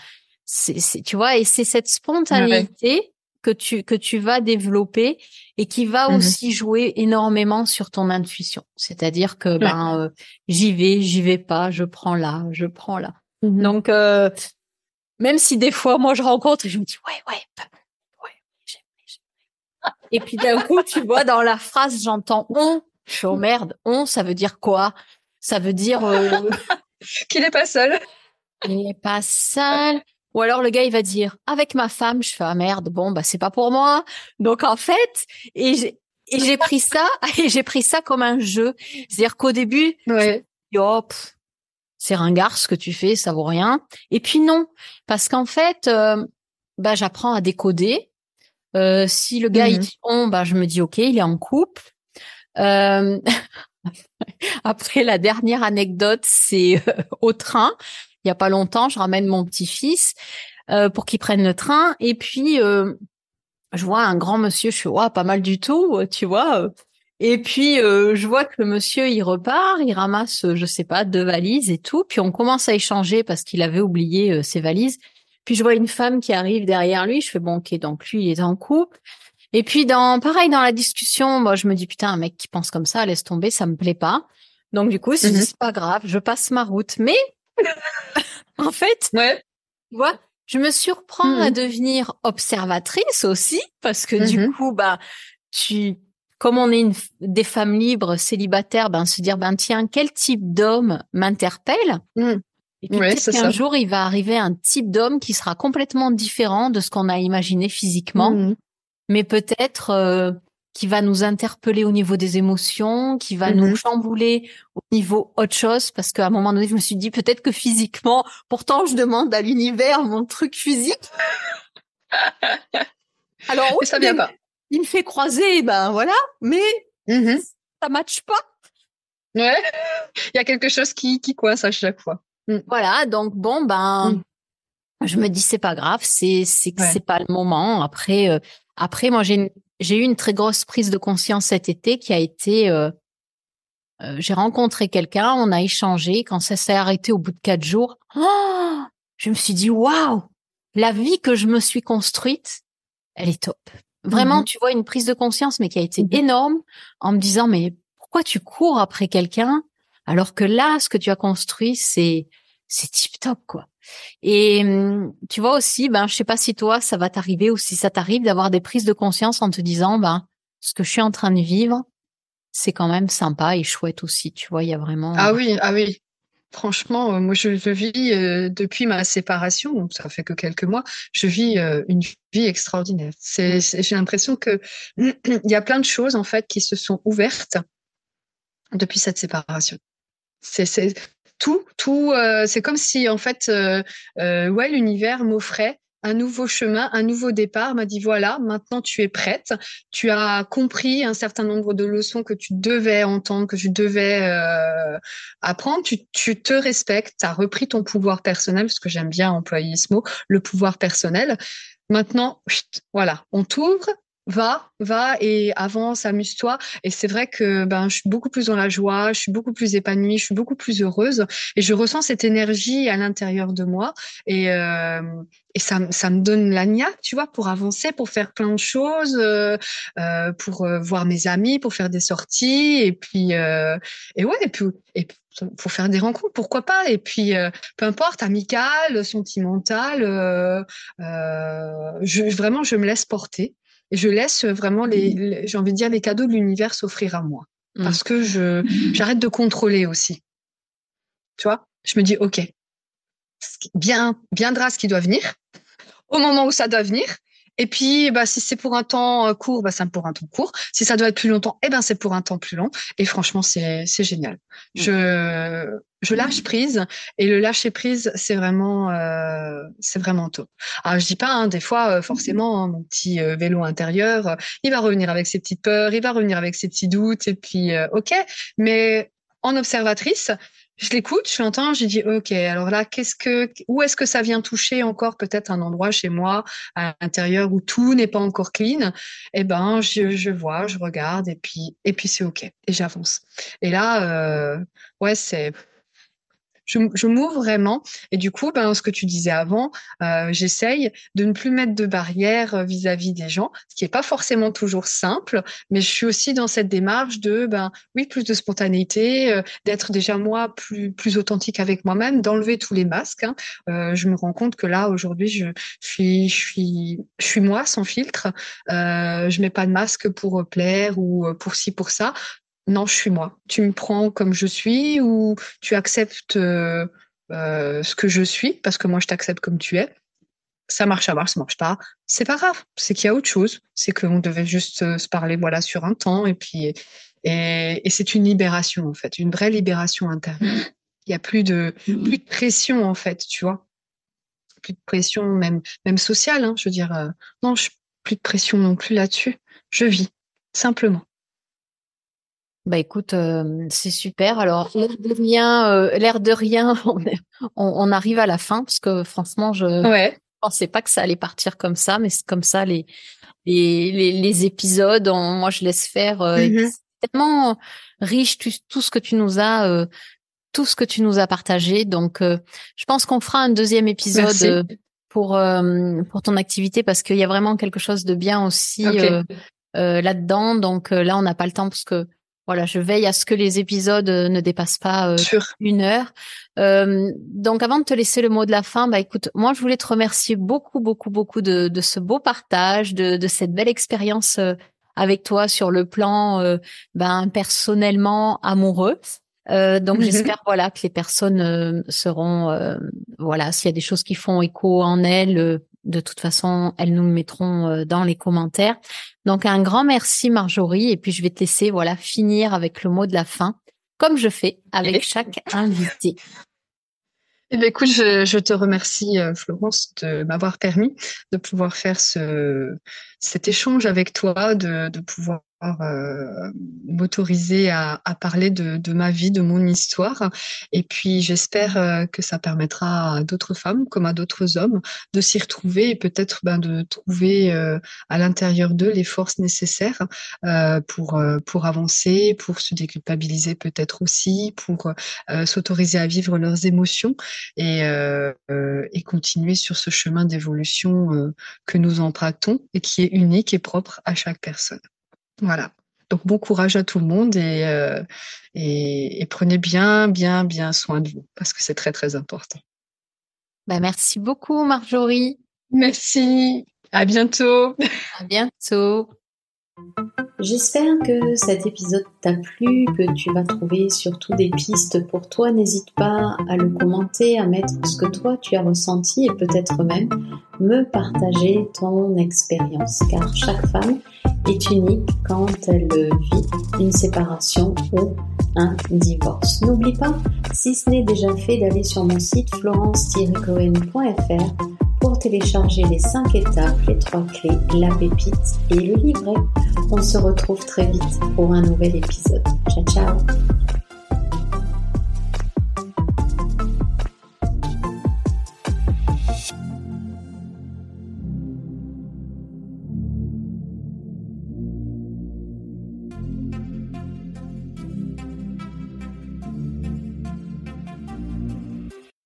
c'est, c'est, tu vois, et c'est cette spontanéité que tu que tu vas développer et qui va mmh aussi jouer énormément sur ton intuition. C'est-à-dire que ben euh, j'y vais, j'y vais pas, je prends là, je prends là. Donc euh, même si des fois moi je rencontre et je me dis ouais ouais ouais j'aime et puis d'un coup tu vois dans la phrase j'entends on je suis oh merde on ça veut dire quoi? Ça veut dire euh... <laughs> qu'il n'est pas seul il n'est pas seul ou alors le gars il va dire avec ma femme, je fais ah merde, bon bah c'est pas pour moi. Donc en fait, et j'ai et j'ai pris ça <laughs> et j'ai pris ça comme un jeu. C'est-à-dire qu'au début, ouais. hop, c'est ringard ce que tu fais, ça vaut rien. Et puis non, parce qu'en fait, euh, bah j'apprends à décoder. Euh, si le gars il mmh dit on, bah je me dis ok, il est en couple. Euh... <laughs> Après la dernière anecdote, c'est au train il y a pas longtemps, je ramène mon petit-fils euh, pour qu'il prenne le train et puis euh, je vois un grand monsieur, je suis ouais, pas mal du tout, tu vois. Et puis je vois que le monsieur il repart, il ramasse je sais pas deux valises et tout, puis on commence à échanger parce qu'il avait oublié ses valises. Puis je vois une femme qui arrive derrière lui, je fais bon OK, donc lui il est en couple. Et puis dans pareil dans la discussion, moi je me dis putain un mec qui pense comme ça, laisse tomber, ça me plaît pas. Donc du coup, c'est mmh pas grave, je passe ma route. Mais <laughs> en fait, ouais. tu vois, je me surprends à mmh. devenir observatrice aussi parce que du mmh coup, bah, tu, comme on est une, des femmes libres, célibataires, ben se dire, ben tiens, quel type d'homme m'interpelle? Mmh. Et puis peut-être qu'un jour, il va arriver un type d'homme qui sera complètement différent de ce qu'on a imaginé physiquement, mais peut-être euh, qui va nous interpeller au niveau des émotions, qui va nous mhm. chambouler au niveau autre chose, parce qu'à un moment donné, je me suis dit peut-être que physiquement, pourtant je demande à l'univers mon truc physique. <laughs> Alors oui, ça vient pas. Il me fait croiser, ben voilà, mais mhm. ça matche pas. Ouais, il y a quelque chose qui, qui coince à chaque fois. Mm. Voilà, donc bon ben, mm. je me dis c'est pas grave, c'est c'est c'est pas le moment. Après euh, après moi j'ai une j'ai eu une très grosse prise de conscience cet été qui a été euh, euh, j'ai rencontré quelqu'un, on a échangé. Quand ça s'est arrêté au bout de quatre jours, oh, je me suis dit waouh, la vie que je me suis construite, elle est top. Vraiment, mm-hmm. tu vois, une prise de conscience, mais qui a été mm-hmm. énorme, en me disant mais pourquoi tu cours après quelqu'un alors que là, ce que tu as construit, c'est c'est tip top quoi. Et hum, tu vois aussi, ben, je sais pas si toi, ça va t'arriver ou si ça t'arrive d'avoir des prises de conscience en te disant, ben, ce que je suis en train de vivre, c'est quand même sympa et chouette aussi. Tu vois, il y a vraiment. Ah oui, ah oui. Franchement, euh, moi, je, vis euh, depuis ma séparation, donc ça fait que quelques mois, je vis euh, une vie extraordinaire. J'ai l'impression que <clears throat> il y a plein de choses en fait qui se sont ouvertes depuis cette séparation. C'est, c'est tout, tout. Euh, c'est comme si en fait, euh, euh, ouais, l'univers m'offrait un nouveau chemin, un nouveau départ, m'a dit voilà, maintenant tu es prête, tu as compris un certain nombre de leçons que tu devais entendre, que tu devais euh, apprendre, tu, tu, te respectes, tu as repris ton pouvoir personnel, parce que j'aime bien employer ce mot, le pouvoir personnel. Maintenant, voilà, on t'ouvre, va, va et avance, amuse-toi. Et c'est vrai que ben je suis beaucoup plus dans la joie, je suis beaucoup plus épanouie, je suis beaucoup plus heureuse et je ressens cette énergie à l'intérieur de moi. Et euh, et ça, ça me donne la tu vois, pour avancer, pour faire plein de choses, euh, euh, pour voir mes amis, pour faire des sorties et puis et ouais et puis et pour faire des rencontres, pourquoi pas. Et puis, peu importe, amical, sentimental, euh, je, vraiment, je me laisse porter je laisse vraiment les, j'ai envie de dire, les cadeaux de l'univers s'offrir à moi. Mm. Parce que je, j'arrête de contrôler aussi. Tu vois? Je me dis, OK, bien, viendra ce qui doit venir, au moment où ça doit venir. Et puis, bah, si c'est pour un temps euh, court, bah, c'est pour un temps court. Si ça doit être plus longtemps, eh ben, c'est pour un temps plus long. Et franchement, c'est, c'est génial. Mm. Je, je lâche prise et le lâcher prise c'est vraiment euh, c'est vraiment top. Alors je dis pas hein, des fois euh, forcément hein, mon petit euh, vélo intérieur euh, il va revenir avec ses petites peurs, il va revenir avec ses petits doutes et puis ok mais en observatrice je l'écoute, je l'entends, j'ai dit ok alors là qu'est-ce que où est-ce que ça vient toucher encore peut-être un endroit chez moi à l'intérieur où tout n'est pas encore clean? Eh ben je, je vois, je regarde et puis et puis c'est ok et j'avance. Et là ouais c'est je, je m'ouvre vraiment. Et du coup, ben, ce que tu disais avant, euh, j'essaye de ne plus mettre de barrières euh, vis-à-vis des gens, ce qui est pas forcément toujours simple, mais je suis aussi dans cette démarche de, ben, oui, plus de spontanéité, euh, d'être déjà moi plus, plus authentique avec moi-même, d'enlever tous les masques. Hein. Euh, je me rends compte que là, aujourd'hui, je, suis, je suis, je suis moi sans filtre. Je mets pas de masque pour plaire ou pour ci, pour ça non, je suis moi. Tu me prends comme je suis ou tu acceptes euh, euh, ce que je suis parce que moi je t'accepte comme tu es? Ça marche à voir, ça marche pas. C'est pas grave. C'est qu'il y a autre chose. C'est qu'on devait juste euh, se parler voilà sur un temps et puis et, c'est une libération en fait, une vraie libération intérieure. Il y a plus de plus de pression en fait, tu vois. Plus de pression même même sociale. Hein, je veux dire, non, je, plus de pression non plus là-dessus. Je vis simplement. Bah écoute, euh, c'est super. Alors l'air de rien, euh, l'air de rien, <laughs> on, arrive à la fin parce que franchement, je ouais. pensais pas que ça allait partir comme ça, mais c'est comme ça les les, les, épisodes. moi, je laisse faire. Euh, mm-hmm. C'est tellement riche tout, ce que tu nous as, tout ce que tu nous as partagé. Donc, je pense qu'on fera un deuxième épisode pour pour ton activité parce qu'il y a vraiment quelque chose de bien aussi là-dedans. Donc là, on n'a pas le temps parce que voilà, je veille à ce que les épisodes euh, ne dépassent pas euh, une heure. Euh, donc, avant de te laisser le mot de la fin, bah écoute, moi je voulais te remercier beaucoup, beaucoup, beaucoup de, de ce beau partage, de, de cette belle expérience avec toi sur le plan, ben personnellement amoureux. Euh, donc mm-hmm. j'espère voilà que les personnes seront voilà s'il y a des choses qui font écho en elles de toute façon, elles nous le mettront euh, dans les commentaires. Donc un grand merci Marjorie et puis je vais te laisser voilà finir avec le mot de la fin comme je fais avec chaque invité. Eh bien, écoute, je, te remercie, euh, Florence, de m'avoir permis de pouvoir faire ce, cet échange avec toi, de, de pouvoir m'autoriser à, à, parler de, de, ma vie, de mon histoire. Et puis j'espère euh, que ça permettra à d'autres femmes comme à d'autres hommes de s'y retrouver et peut-être ben, de trouver euh, à l'intérieur d'eux les forces nécessaires euh, pour, euh, pour avancer, pour se déculpabiliser peut-être aussi, pour s'autoriser à vivre leurs émotions et, et continuer sur ce chemin d'évolution que nous empruntons et qui est unique et propre à chaque personne. Voilà. Donc bon courage à tout le monde euh, et, et, prenez bien, bien, bien soin de vous parce que c'est très, très important. Bah, merci beaucoup, Marjorie. Merci. À bientôt. À bientôt. J'espère que cet épisode t'a plu, que tu vas trouver surtout des pistes pour toi. N'hésite pas à le commenter, à mettre ce que toi tu as ressenti et peut-être même me partager ton expérience car chaque femme est unique quand elle vit une séparation ou un divorce. N'oublie pas, si ce n'est déjà fait, d'aller sur mon site florence-cohen.fr pour télécharger les 5 étapes, les 3 clés, la pépite et le livret. On se retrouve très vite pour un nouvel épisode. Ciao ciao